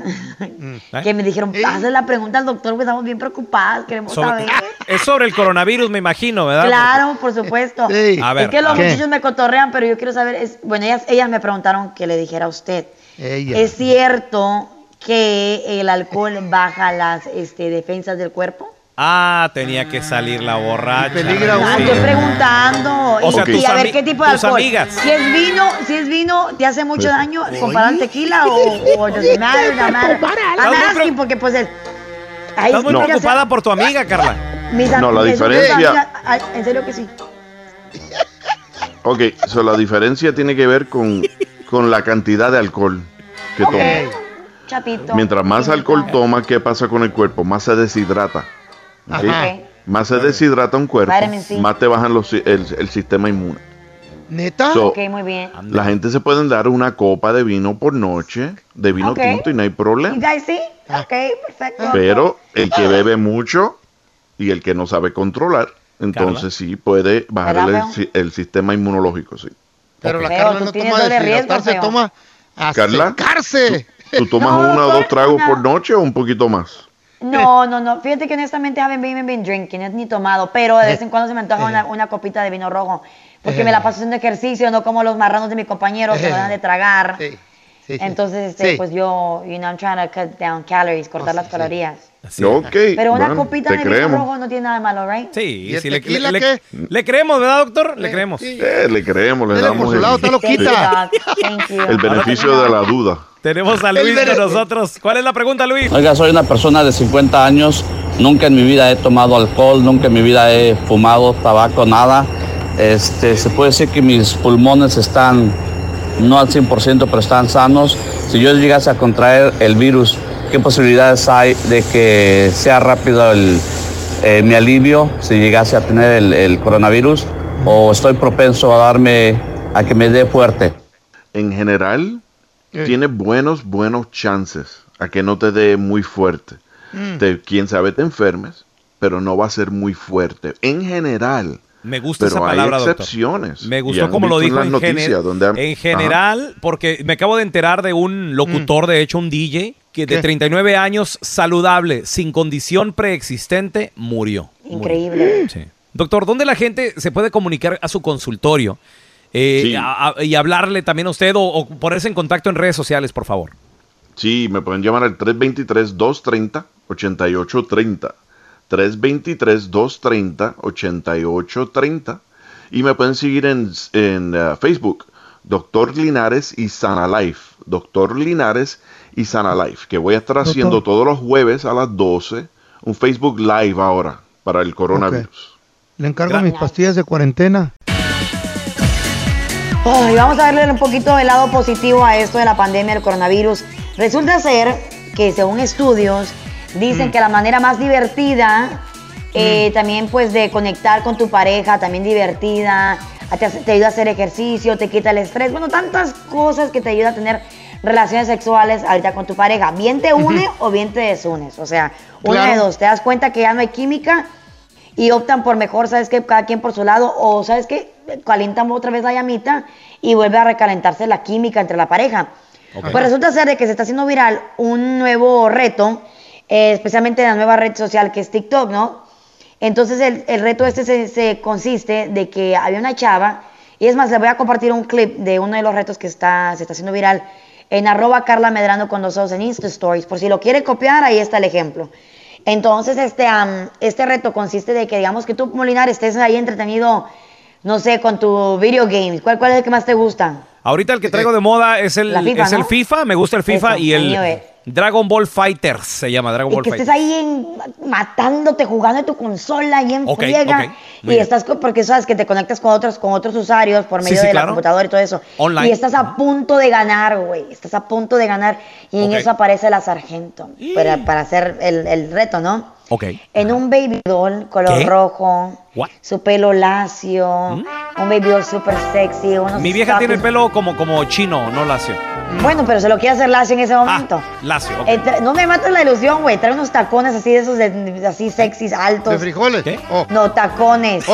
que me dijeron, hazle la pregunta al doctor, porque estamos bien preocupadas, queremos Sobre- saber. es sobre el coronavirus, me imagino, ¿verdad? Claro, por supuesto. Sí. A ver, es que los muchachos me cotorrean, pero yo quiero saber, es, bueno, ellas, ellas me preguntaron que le dijera a usted. Ella. ¿Es cierto que el alcohol baja las este, defensas del cuerpo? Ah, tenía que salir la borracha. Ah, Sí. estoy preguntando. O y, sea, y tus a ver ami- qué tipo de tus alcohol. amigas. Si es vino, si es vino, ¿te hace mucho daño comparado al tequila o, o matter, doesn't matter? I'm Estás muy asking porque pues es... Ay, Estás muy sí, ya sé. preocupada por tu amiga, Carla. Mis No, la diferencia- amigas, ay, En serio que sí. Ok, so la diferencia tiene que ver con, con la cantidad de alcohol que toma. Chatito. Mientras más alcohol toma, ¿qué pasa con el cuerpo? Más se deshidrata. Más se deshidrata un cuerpo, Vitamin C. más te bajan los, el, el sistema inmune. ¿Neta? So, ok, muy bien. La gente se pueden dar una copa de vino por noche, de vino Ok. tinto y no hay You problema. guys see? Ok, perfecto. Pero el que bebe mucho y el que no sabe controlar, entonces sí puede bajar ¿Verdad, el, si- el sistema inmunológico, sí. Pero la Carla tú no toma deshidratarse, toma a Carla, secarse. ¿Tú tomas No, una o dos doctor, tragos una- por noche o un poquito más? No, no, no. Fíjate que honestamente haven't been, been drinking, ni tomado, pero de vez en cuando se me antoja una, una copita de vino rojo. Porque me la paso haciendo ejercicio, no como los marranos de mis compañeros que me dan de tragar. sí, sí. Entonces, este, Sí. pues yo, you know, I'm trying to cut down calories, cortar las calorías. Ok, Pero una bueno, copita de vino rojo no tiene nada de malo, ¿right? Sí, ¿Y sí, le, le- le- le creemos, ¿verdad, doctor? Le creemos. Eh, le creemos, le damos el, lado, el beneficio de la duda. Tenemos a Luis con nosotros. ¿Cuál es la pregunta, Luis? Oiga, soy una persona de 50 años, nunca en mi vida he tomado alcohol, nunca en mi vida he fumado tabaco, nada. Este, se puede decir que mis pulmones están no al 100%, pero están sanos. Si yo llegase a contraer el virus, ¿qué posibilidades hay de que sea rápido el, eh, mi alivio si llegase a tener el, el coronavirus? ¿O estoy propenso a darme a que me dé fuerte. En general, Eh. tiene buenos, buenos chances a que no te dé muy fuerte. Mm. Te- quién sabe te enfermes, pero no va a ser muy fuerte. En general. Me gusta pero esa hay palabra, doctor. excepciones. Me Y gustó como lo dijo en noticias donde han- en general, porque me acabo de enterar de un locutor, de hecho un DJ, que de ¿Qué? 39 años, saludable, sin condición preexistente, murió. Increíble. Sí. Doctor, ¿dónde la gente se puede comunicar a su consultorio eh, Sí. a- a- y hablarle también a usted o, o ponerse en contacto en redes sociales, por favor? Sí, me pueden llamar al 323-230-8830. 323-230-8830. Y me pueden seguir en, en uh, Facebook, Doctor Linares y Sana Life. Doctor Linares y Sana Life, que voy a estar haciendo todos los jueves a las 12 un Facebook Live ahora para el coronavirus. Le encargo mis pastillas de cuarentena. Oh, y vamos a darle un poquito de lado positivo a esto de la pandemia del coronavirus. Resulta ser que según estudios dicen Mm. que la manera más divertida eh, también pues de conectar con tu pareja, también divertida, te, ayuda a hacer ejercicio, te quita el estrés, bueno, tantas cosas que te ayuda a tener relaciones sexuales ahorita con tu pareja. Bien te une o bien te desunes. O sea, una Claro. de dos, te das cuenta que ya no hay química y optan por mejor, ¿sabes qué? Cada quien por su lado, o ¿sabes qué? Calientan otra vez la llamita y vuelve a recalentarse la química entre la pareja. Ok. Pues resulta ser de que se está haciendo viral un nuevo reto, eh, especialmente en la nueva red social que es TikTok, ¿no? Entonces el, el reto este se, se consiste de que había una chava, y es más, le voy a compartir un clip de uno de los retos que está, se está haciendo viral en arroba Carla Medrano con nosotros en Insta Stories. Por si lo quiere copiar, ahí está el ejemplo. Entonces, este, este reto consiste de que, digamos, que tú, Molinar, estés ahí entretenido, no sé, con tu video games. ¿Cuál, cuál es el que más te gusta? Ahorita el que traigo de moda es el, FIFA, es el. FIFA, me gusta el FIFA Eso, y el. Dragon Ball Fighters se llama Dragon Y Ball que estés ahí en- matándote, jugando en tu consola y en Ok, friega. ok, muy y bien. estás, porque sabes que te conectas con otros, con otros usuarios por medio sí, de claro. la computadora y todo eso. Online. Y estás a punto de ganar, güey. Estás a punto de ganar. Y en eso aparece la sargento para, para hacer el, el reto, ¿no? Ok. En un baby doll color ¿Qué? rojo, What? su pelo lacio, un baby doll súper sexy. unos Mi vieja tiene el zapatos- pelo como, como chino, no lacio. Bueno, pero se lo quiere hacer lacio en ese momento. Lacio. Eh, no me mates la ilusión, güey. Trae unos tacones así de esos de, así sexys, altos. ¿De frijoles? Oh. No, tacones.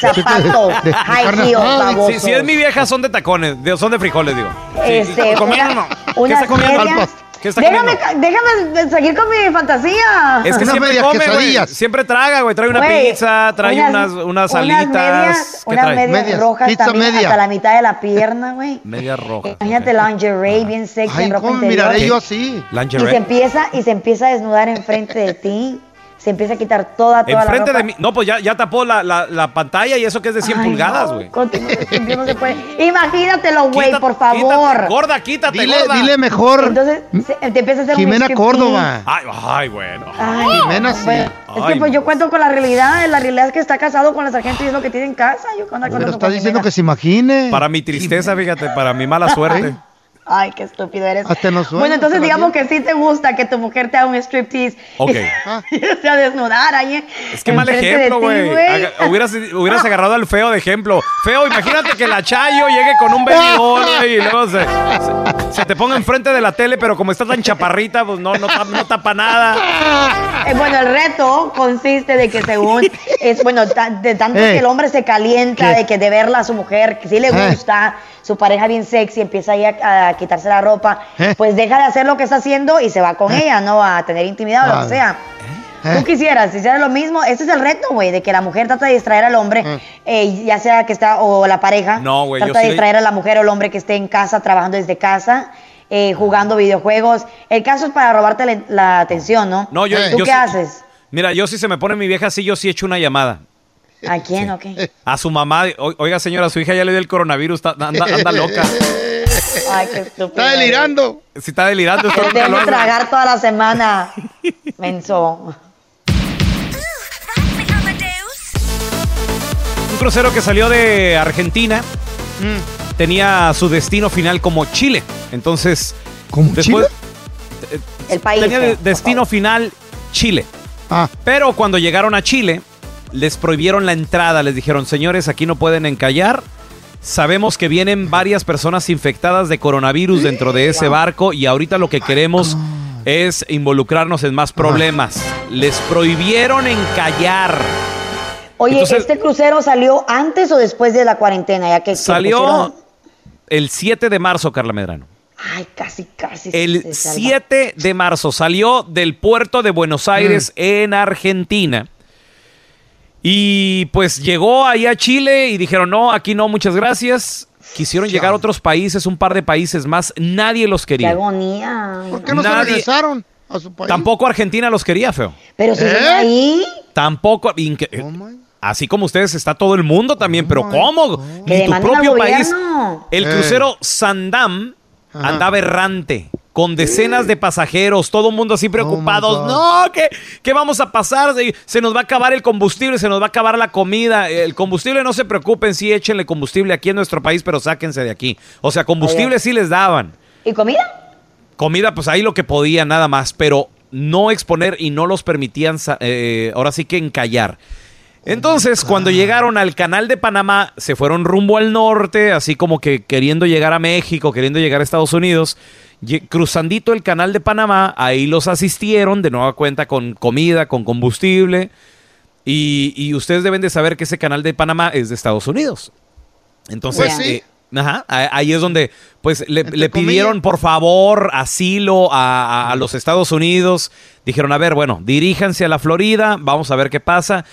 Zapatos. De- de high heels. Si, si es mi vieja, son de tacones, de- son de frijoles, digo. Sí. Este, ¿Comiendo una-? ¿Qué unas está comiendo? medias. ¿Qué está déjame, comiendo? ca- déjame seguir con mi fantasía. Es que siempre come, güey. Siempre traga, güey. Trae una pizza, trae unas, unas alitas. medias, ¿Qué unas trae? medias, rojas también hasta la mitad de la pierna, güey. Media roja. Imagínate lingerie bien sexy Ay, en ropa ¿cómo interior. miraré yo así? Y Lingerie. se empieza y se empieza a desnudar enfrente de ti. Se empieza a quitar toda toda Enfrente la ropa. de mí. No, pues ya, ya tapó la, la, la pantalla y eso que es de 100 Ay, pulgadas, güey. no, no se puede. Imagínatelo, güey, por favor. quítate, gorda, quítate, Dile, gorda. dile mejor. Entonces se- te empieza a hacer un Jimena striptease. Córdoba. Ay, ay, bueno. Ay, Jimena sí. bueno, es que pues yo cuento con la realidad. La realidad es que está casado con la sargento y es lo que tiene en casa. Yo cuando Pero está diciendo Jimena. que se imagine. Para mi tristeza, fíjate, para mi mala suerte. Ay, qué estúpido eres. Sueños bueno, entonces digamos que sí te gusta que tu mujer te haga un striptease. Ok. Y se desnudar ahí. Es que mal ejemplo, ti, güey. Hubieras, hubieras agarrado al feo de ejemplo. Feo, imagínate que la Chayo llegue con un güey, y luego se, se- se te ponga enfrente de la tele, pero como está tan chaparrita, pues no, no, tapa, no tapa nada. Eh, bueno, el reto consiste de que según es bueno, de tanto Eh. que el hombre se calienta, ¿Qué? de que de verla a su mujer, que sí le Eh. Su pareja bien sexy, empieza ahí a, a quitarse la ropa, Eh. pues deja de hacer lo que está haciendo y se va con ella, ¿no? A tener intimidad o lo Ah. que sea. Eh. Tú quisieras, si hicieras lo mismo, este es el reto, güey, de que la mujer trata de distraer al hombre, eh, ya sea que está, o la pareja, No, trata de sí- distraer a la mujer o el hombre que esté en casa, trabajando desde casa, eh, jugando videojuegos. El caso es para robarte la, la atención, ¿no? No, yo, ¿Tú yo qué sí- haces? Mira, yo si se me pone mi vieja así, yo sí echo una llamada. ¿A quién o qué? A su mamá, o- oiga señora, su hija ya le dio el coronavirus, está- anda, anda loca. Ay, qué estúpido. Está delirando. Si está delirando, esto Te nunca lo dejo hace. tragar toda la semana, menso. Un crucero que salió de Argentina tenía su destino final como Chile. Entonces, ¿Como después El país. tenía eh, destino final Chile. Ah. Pero cuando llegaron a Chile, les prohibieron la entrada. Les dijeron, señores, aquí no pueden encallar. Sabemos que vienen varias personas infectadas de coronavirus dentro de ese barco y ahorita lo que queremos es involucrarnos en más problemas. Les prohibieron encallar. Oye, Entonces- ¿este crucero salió antes o después de la cuarentena? Ya que, Salió pusieron- el 7 de marzo, Carla Medrano. Ay, casi, casi. El se salva. 7 de marzo salió del puerto de Buenos Aires en Argentina. Y pues llegó ahí a Chile y dijeron, no, aquí no, muchas gracias. Quisieron llegar a otros países, un par de países más. Nadie los Qué quería. agonía. ¿Por qué no se Nadie- regresaron a su país? Tampoco Argentina los quería, feo. Pero si ¿Eh? ahí, Tampoco. inque- Así como ustedes, está todo el mundo también. pero ¿cómo? que Ni tu demanden al propio país. gobierno. El Eh. crucero Sandam Ajá. andaba errante, con decenas de pasajeros, todo el mundo así preocupados. God. no, ¿qué, qué vamos a pasar? Se, se nos va a acabar el combustible, se nos va a acabar la comida. El combustible, no se preocupen, sí, échenle combustible aquí en nuestro país, pero sáquense de aquí. O sea, combustible Oye. sí les daban. ¿y comida? Comida, pues ahí lo que podían, nada más, pero no exponer y no los permitían, eh, ahora sí que encallar. Entonces, cuando llegaron al canal de Panamá, se fueron rumbo al norte, así como que queriendo llegar a México, queriendo llegar a Estados Unidos. Cruzandito el canal de Panamá, ahí los asistieron de nueva cuenta con comida, con combustible. Y, y ustedes deben de saber que ese canal de Panamá es de Estados Unidos. Entonces, Pues sí. eh, ajá, ahí es donde pues le, le pidieron por favor asilo a, a- a los Estados Unidos. Dijeron, a ver, bueno, diríjanse a la Florida, vamos a ver qué pasa.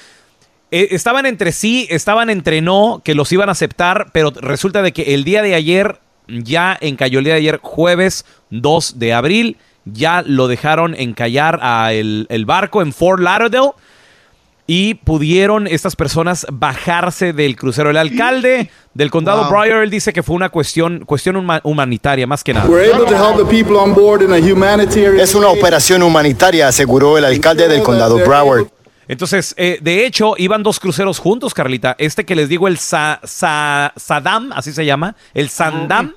Eh, estaban entre sí, estaban entre no, que los iban a aceptar, pero resulta de que el día de ayer, ya encalló el día de ayer, jueves 2 de abril, ya lo dejaron encallar a el, el barco en Fort Lauderdale y pudieron estas personas bajarse del crucero. El alcalde del condado Wow. Él dice que fue una cuestión, cuestión huma- humanitaria, más que nada. Es una operación humanitaria, aseguró el alcalde del condado Broward. Entonces, eh, de hecho, iban dos cruceros juntos, Carlita. Este que les digo, el Sa- Sa- Saddam, así se llama, el Sandam,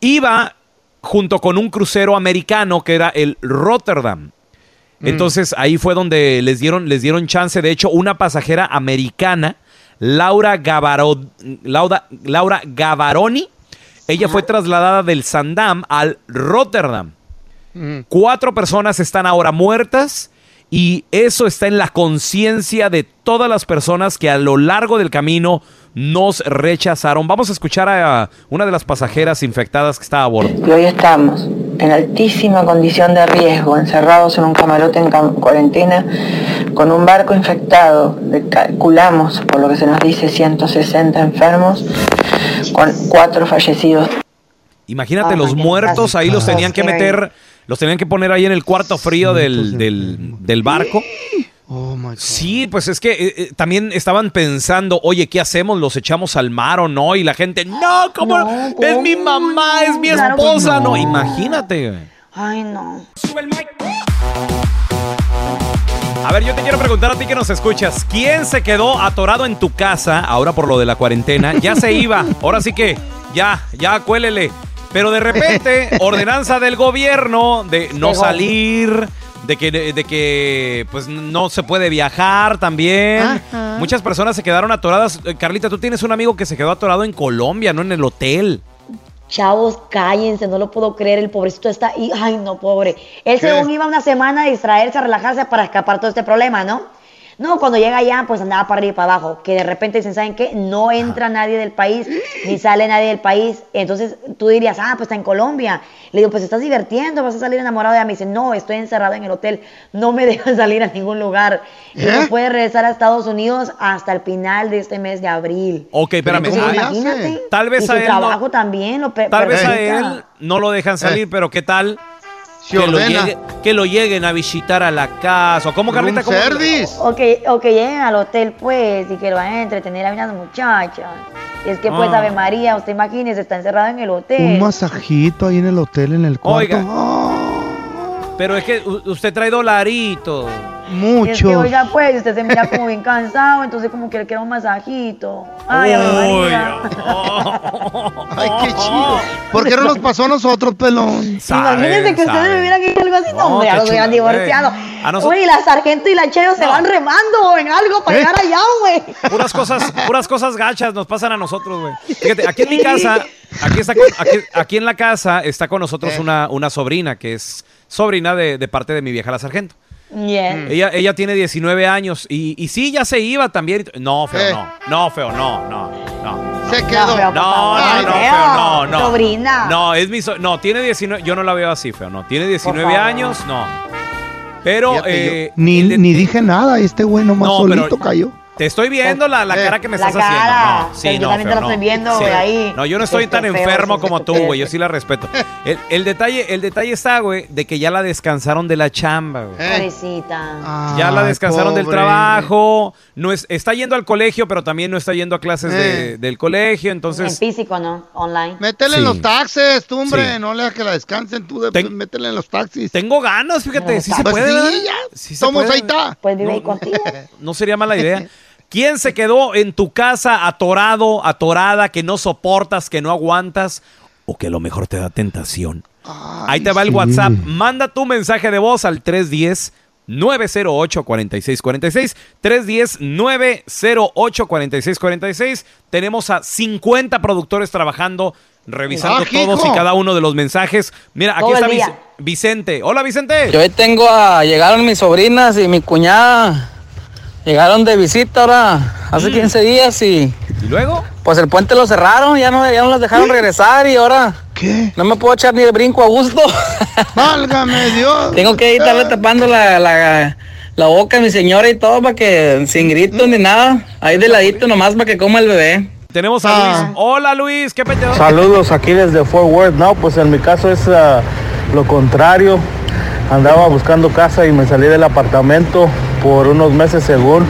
iba junto con un crucero americano que era el Rotterdam. Entonces ahí fue donde les dieron, les dieron chance. De hecho, una pasajera americana, Laura, Gavaro, Laura, Laura Gavaroni, ella fue trasladada del Sandam al Rotterdam. Cuatro personas están ahora muertas y eso está en la conciencia de todas las personas que a lo largo del camino nos rechazaron. Vamos a escuchar a una de las pasajeras infectadas que estaba a bordo. Y hoy estamos en altísima condición de riesgo, encerrados en un camarote en cuarentena, con un barco infectado, de- calculamos, por lo que se nos dice, 160 enfermos, con cuatro fallecidos. Imagínate, Ah, los muertos ahí los tenían que meter, los tenían que poner ahí en el cuarto frío del, del- del barco. Sí, pues es que eh, eh, también estaban pensando, oye, ¿qué hacemos? ¿Los echamos al mar o no? Y la gente, no, ¿cómo? es mi mamá, es mi Claro esposa. No, no. imagínate. Ay, no. A ver, yo te quiero preguntar a ti que nos escuchas. ¿Quién se quedó atorado en tu casa ahora por lo de la cuarentena? Ya se iba. Ahora sí que, ya, ya, cuélele. Pero de repente, ordenanza del gobierno de no salir, de que, de que pues no se puede viajar también. Ajá. Muchas personas se quedaron atoradas. Eh, Carlita, tú tienes un amigo que se quedó atorado en Colombia, no en el hotel. Chavos, cállense, no lo puedo creer, el pobrecito está ahí, ay no, pobre. Él ¿Qué? según iba una semana a distraerse, a relajarse para escapar todo este problema, ¿no? No, cuando llega allá, pues andaba para arriba y para abajo, que de repente dicen, ¿saben qué? No entra nadie del país, ni sale nadie del país, entonces tú dirías, ah, pues está en Colombia. Le digo, pues estás divirtiendo, vas a salir enamorado de ella. Me dice, no, estoy encerrado en el hotel, no me dejan salir a ningún lugar. Y no puede regresar a Estados Unidos hasta el final de este mes de abril. Ok, espérame. Entonces, Ah, imagínate. Tal vez y su a él no- trabajo también lo Tal vez a él no lo dejan salir, pero ¿qué tal? Se que, lo ordena. llegue- que lo lleguen a visitar a la casa. ¿O cómo, Carlita? ¿Cómo- O que, o que lleguen al hotel, pues, y que lo vayan a entretener a unas muchachas. Y es que, pues, Ah. Ave María, usted imagínese, está encerrado en el Un hotel. masajito ahí en el hotel, en el cuarto. Oiga. Pero es que usted trae dolaritos. Es que, oiga, pues, usted se mira como bien cansado, entonces como que le quiere un masajito. Ay, Uy, qué chido. ¿Por qué no nos pasó a nosotros, pelón? Imagínense que ustedes me hubieran hecho algo así, no, hombre, ya los hubieran divorciado. A nosotros- Oye, la sargento y la cheo se van remando en algo para ¿Eh? llegar allá, güey. Puras cosas, puras cosas gachas nos pasan a nosotros, güey. Fíjate, aquí en mi casa, aquí, está con- aquí, aquí en la casa está con nosotros Eh. una, una sobrina que es sobrina de, de parte de mi vieja la sargento. Yeah. Ella, ella tiene 19 años y, y sí, ya se iba también. No, feo, Eh. no. No, feo, no, no, no. Se quedó. No, no, no, no, feo, no, no. Sobrina. No, es mi so- no, tiene 19, yo no la veo así, feo, no. Tiene 19 favor. años, no. Pero Fíjate, eh, yo ni, ni dije nada, este güey nomás No, pero- solito cayó. Te estoy viendo la, la Eh. cara que me La estás cara, haciendo. No, sí, no, también te feo, la estoy no. viendo, güey, ahí. No, yo no estoy Este tan feo, enfermo ese como tú, estupidez. güey. Yo sí la respeto. El, el detalle, el detalle está, güey, de que ya la descansaron de la chamba, güey. Pobrecita. Ya la Ay, descansaron del trabajo, no es, está yendo al colegio, pero también no está yendo a clases de- Eh. del colegio, En entonces... físico, ¿no? Online. Métele en Sí. los taxes, tú, hombre. Sí. No le dejes que la descansen, tú. De, métele en los taxis. Tengo ganas, fíjate, sí se Pues puede. sí, ¿verdad? ya. Sí se Somos puede. ahí está. Pues vive ahí contigo. No sería mala idea. ¿Quién se quedó en tu casa atorado, atorada, que no soportas, que no aguantas o que a lo mejor te da tentación? Ahí te va el sí. WhatsApp. Manda tu mensaje de voz al 310 908 4646 310 908 4646 Tenemos a 50 productores trabajando revisando todos y cada uno de los mensajes. Mira, aquí Todo está Vic-. Vicente. Hola, Vicente. Yo hoy tengo a. Llegaron mis sobrinas y mi cuñada. Llegaron de visita ahora hace 15 días y. ¿Y luego? Pues el puente lo cerraron, ya no, ya no las dejaron regresar y ahora. ¿Qué? No me puedo echar ni de brinco a gusto. Válgame Dios. Tengo que estarle Ah. tapando la, la, la boca a mi señora y todo para que sin gritos ni nada. Ahí de ladito nomás para que coma el bebé. Tenemos a Luis. Hola, Luis. ¿Qué pedo? Saludos aquí desde Fort Worth. No, pues en mi caso es ah, lo contrario. Andaba buscando casa y me salí del apartamento por unos meses según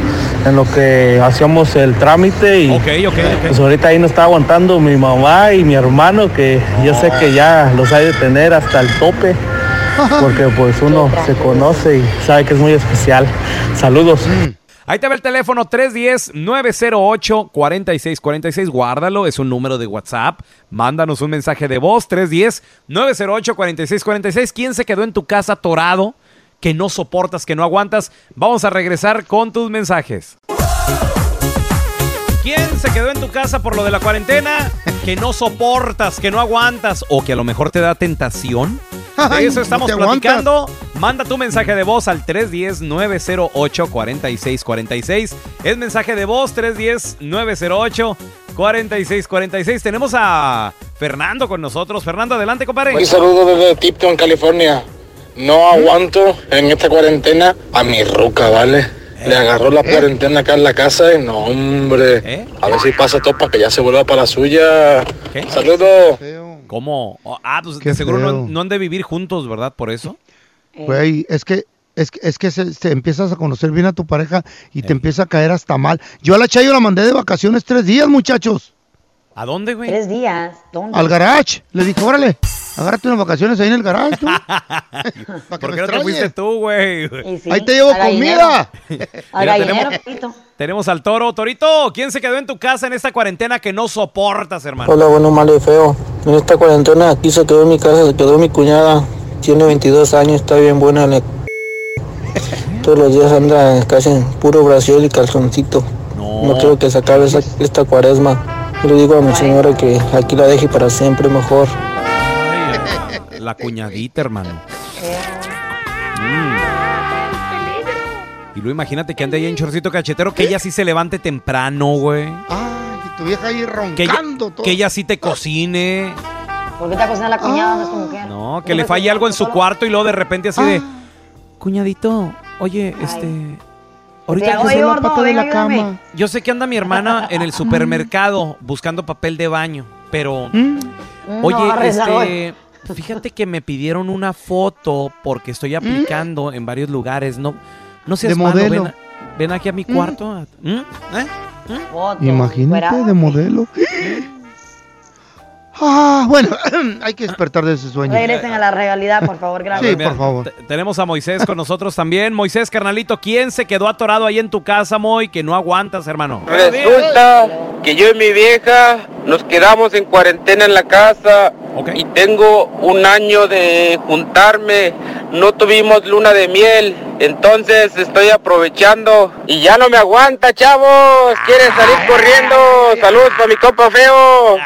en lo que hacíamos el trámite y Ok, ok, ok. pues ahorita ahí no está aguantando mi mamá y mi hermano que yo sé que ya los hay de tener hasta el tope porque pues uno se conoce y sabe que es muy especial. Saludos. Ahí te va el teléfono 310-908-4646. Guárdalo, es un número de WhatsApp. Mándanos un mensaje de voz 310-908-4646. ¿Quién se quedó en tu casa atorado? Que no soportas, que no aguantas. Vamos a regresar con tus mensajes. ¿Quién se quedó en tu casa por lo de la cuarentena? Que no soportas, que no aguantas o que a lo mejor te da tentación. De eso estamos aguantas. platicando. Manda tu mensaje de voz al 310-908-4646. Es mensaje de voz 310-908-4646. Tenemos a Fernando con nosotros. Fernando, adelante, compadre. Un saludo desde Tipton, California. No aguanto en esta cuarentena a mi ruca, ¿vale? Le agarró la cuarentena acá en la casa y no, hombre. A ver si pasa todo para que ya se vuelva para la suya. Saludos. ¿Cómo? Oh, Ah, pues Qué seguro no, han de vivir juntos, ¿verdad? Por eso. Güey, es que es, que- es que se, se empiezas a conocer bien a tu pareja y te empieza a caer hasta mal. Yo a la Chayo la mandé de vacaciones tres días, muchachos. ¿A dónde, güey? Tres días. ¿Dónde? Al garage. Le dije, órale, agárrate unas vacaciones ahí en el garage. tú, ¿Por qué no te extrañes". fuiste tú, güey? Ahí te llevo comida. Gallinero, tenemos- al toro. Torito, ¿quién se quedó en tu casa en esta cuarentena que no soportas, hermano? Hola, bueno, malo y feo. En esta cuarentena aquí se quedó en mi casa, se quedó mi cuñada. Tiene 22 años, está bien buena. la- Todos los días anda casi en puro brasil y calzoncito. No, quiero que se acabe esa- esta cuaresma. Yo le digo a mi señora que aquí la deje para siempre mejor. La cuñadita, hermano. Mm. Y luego imagínate que ande ahí en chorcito cachetero, que ella sí se levante temprano, güey. Ay, y tu vieja ahí Que ella, roncando todo. que ella sí te cocine. ¿Por qué te cocina la cuñada? No es tu mujer. No, que le falle algo en su cuarto y luego de repente así de... Cuñadito, oye, este... Ahorita que se la pata de la cama. Yo sé que anda mi hermana en el supermercado buscando papel de baño, pero... Mm, No, Oye, este... Fíjate que me pidieron una foto porque estoy aplicando en varios lugares. No, no seas De malo, modelo. Ven, aquí a mi cuarto. ¿Mm? ¿Eh? Foto, Imagínate fuera. de modelo. Ah, bueno, hay que despertar de ese sueño. Regresen a la realidad, por favor, gracias. Sí, por favor. Te- Tenemos a Moisés con nosotros también. Moisés, carnalito, ¿quién se quedó atorado ahí en tu casa, Moy? Que no aguantas, hermano. Resulta que yo y mi vieja nos quedamos en cuarentena en la casa y tengo un año de juntarme. No tuvimos luna de miel, entonces estoy aprovechando y ya no me aguanta, chavos. Quiere salir corriendo. Saludos para mi compa feo.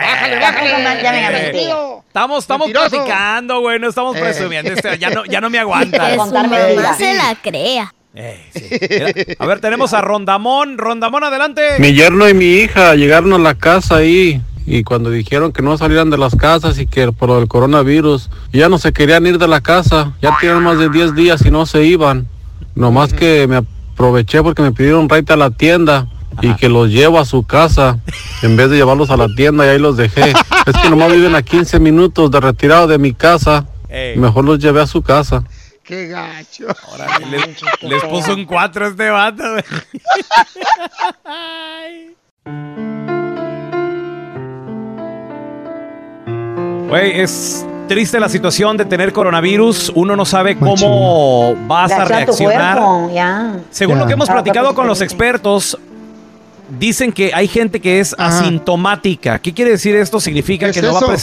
Bájale, bájale. Estamos, estamos Mentiroso. platicando, güey, no estamos presumiendo. Este, ya, no, ya no me aguanta. Es. No se la crea. Mira, A ver, tenemos a Rondamón. Rondamón, adelante. Mi yerno y mi hija llegaron a la casa ahí y cuando dijeron que no salieran de las casas y que por lo del coronavirus ya no se querían ir de la casa, ya tenían más de 10 días y no se iban. Nomás que me aproveché porque me pidieron raite a la tienda y que los llevo a su casa en vez de llevarlos a la tienda y ahí los dejé. es que nomás viven a 15 minutos de retirado de mi casa. Ey. Mejor los llevé a su casa. Qué gacho. Les, les puso un 4 este vato, güey. Es triste la situación de tener coronavirus. Uno no sabe cómo vas a reaccionar. cuerpo, ya. Según lo que hemos platicado con los expertos, dicen que hay gente que es asintomática. ¿Qué quiere decir esto? Significa ¿Qué que es no va a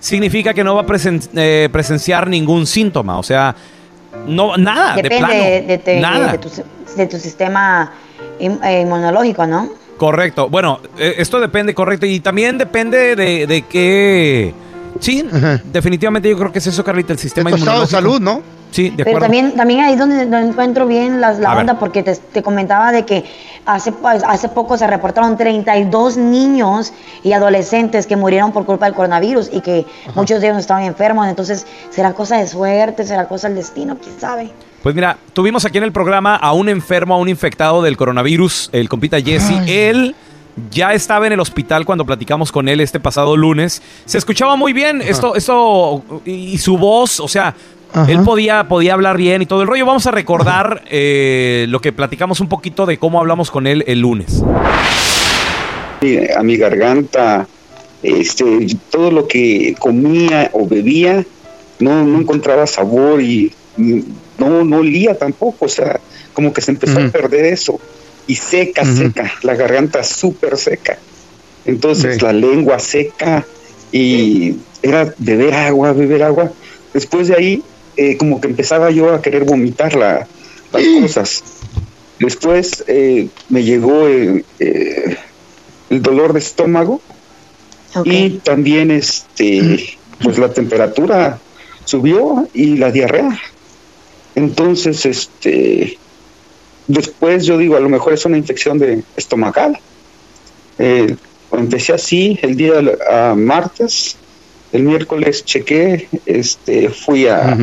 significa que no va a presen- eh, presenciar ningún síntoma. O sea, no nada, de Depende plano. de, de- de- nada. de tu, de tu sistema eh, inmunológico, ¿no? Correcto. Bueno, eh, esto depende, correcto. Y también depende de, de qué. Sí, definitivamente yo creo que es eso, Carlita, el sistema Tu estado de inmunológico. salud, ¿no? Sí, de Pero acuerdo. también, también ahí es donde no encuentro bien la, la ver. onda, porque te, te comentaba de que hace, hace poco se reportaron 32 niños y adolescentes que murieron por culpa del coronavirus y que muchos de ellos estaban enfermos. Entonces, ¿será cosa de suerte? ¿Será cosa del destino? ¿Quién sabe? Pues mira, tuvimos aquí en el programa a un enfermo, a un infectado del coronavirus, el compita Jesse. Él ya estaba en el hospital cuando platicamos con él este pasado lunes. Se escuchaba muy bien esto, esto y y su voz, o sea, Ajá. él podía, podía hablar bien y todo el rollo. Vamos a recordar eh, lo que platicamos un poquito de cómo hablamos con él el lunes. a mi garganta, este, todo lo que comía o bebía, no, no encontraba sabor y y no, no olía tampoco, o sea, como que se empezó a perder eso. Y seca, seca, la garganta súper seca. Entonces la lengua seca y era beber agua, beber agua. Después de ahí, eh, como que empezaba yo a querer vomitar la- las cosas. Después eh, me llegó eh, eh, el dolor de estómago y también este pues la temperatura subió y la diarrea. Entonces, este después yo digo, a lo mejor es una infección de estomacal. Eh, empecé así el día a martes, el miércoles chequé, este fui a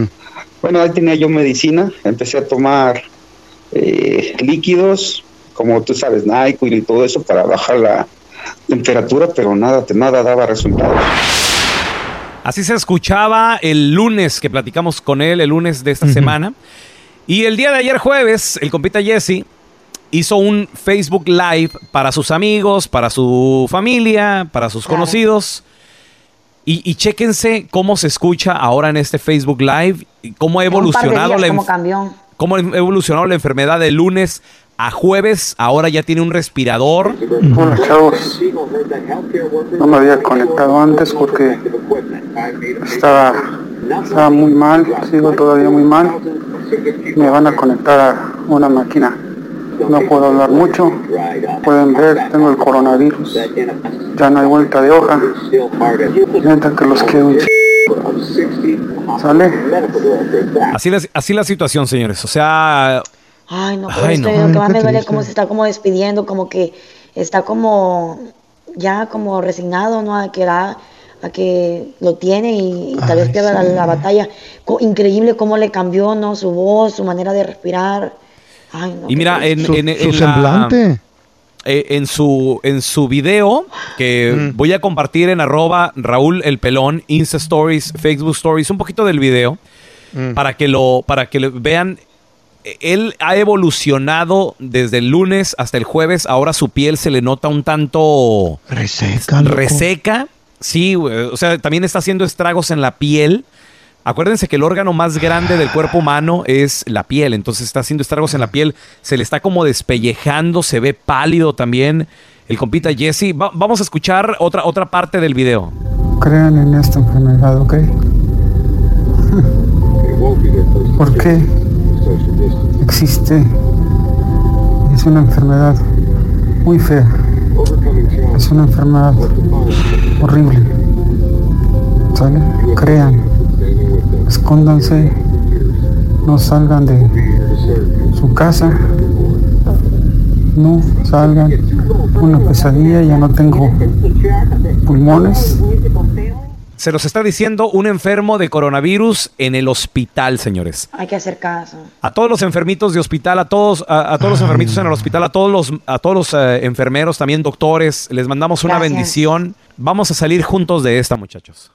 bueno, ahí tenía yo medicina, empecé a tomar eh, líquidos, como tú sabes, NyQuil y todo eso para bajar la temperatura, pero nada, nada daba resultados. Así se escuchaba el lunes que platicamos con él, el lunes de esta semana. Y el día de ayer jueves, el compita Jesse hizo un Facebook Live para sus amigos, para su familia, para sus conocidos. Y, y chéquense cómo se escucha ahora en este Facebook Live, y cómo ha evolucionado días, la, ha evolucionado la enfermedad de lunes a jueves. Ahora ya tiene un respirador. Hola chavos, no me había conectado antes porque estaba, estaba muy mal, sigo todavía muy mal. Me van a conectar a una máquina. No puedo hablar mucho. Pueden ver, tengo el coronavirus. Ya no hay vuelta de hoja. Neta que los quiero un ch... ¿Sale? Así la, así la situación, señores. O sea, Ay, no, pero Ay, no. lo que más me duele, cómo se está como despidiendo, como que está como ya como resignado, ¿no? A que, la- a que lo tiene y, y tal vez pierda la, la batalla. Co- increíble cómo le cambió, ¿no? Su voz, su manera de respirar. Ay, no. Y mira, en, Su- en- su en la- semblante. eh, en su en su video que voy a compartir en arroba Raúl el Pelón, Insta Stories, Facebook Stories, un poquito del video para que lo para que lo vean. Él ha evolucionado desde el lunes hasta el jueves. Ahora su piel se le nota un tanto reseca. loco. reseca. Sí, o sea, también está haciendo estragos en la piel. Acuérdense que el órgano más grande del cuerpo humano es la piel, entonces está haciendo estragos en la piel, se le está como despellejando, se ve pálido también el compita Jesse. Va- vamos a escuchar otra, otra parte del video. crean en esta enfermedad, ¿ok? ¿Por qué existe? Es una enfermedad muy fea. Es una enfermedad horrible. ¿Sale? Crean. Escóndanse. No salgan de su casa. No salgan. Una pesadilla. Ya no tengo pulmones. Se los está diciendo un enfermo de coronavirus en el hospital, señores. Hay que hacer caso. A todos los enfermitos de hospital, a todos, a, a todos los enfermitos en el hospital, a todos los, a todos los eh, enfermeros, también doctores, les mandamos una Gracias. bendición. Vamos a salir juntos de esta, muchachos.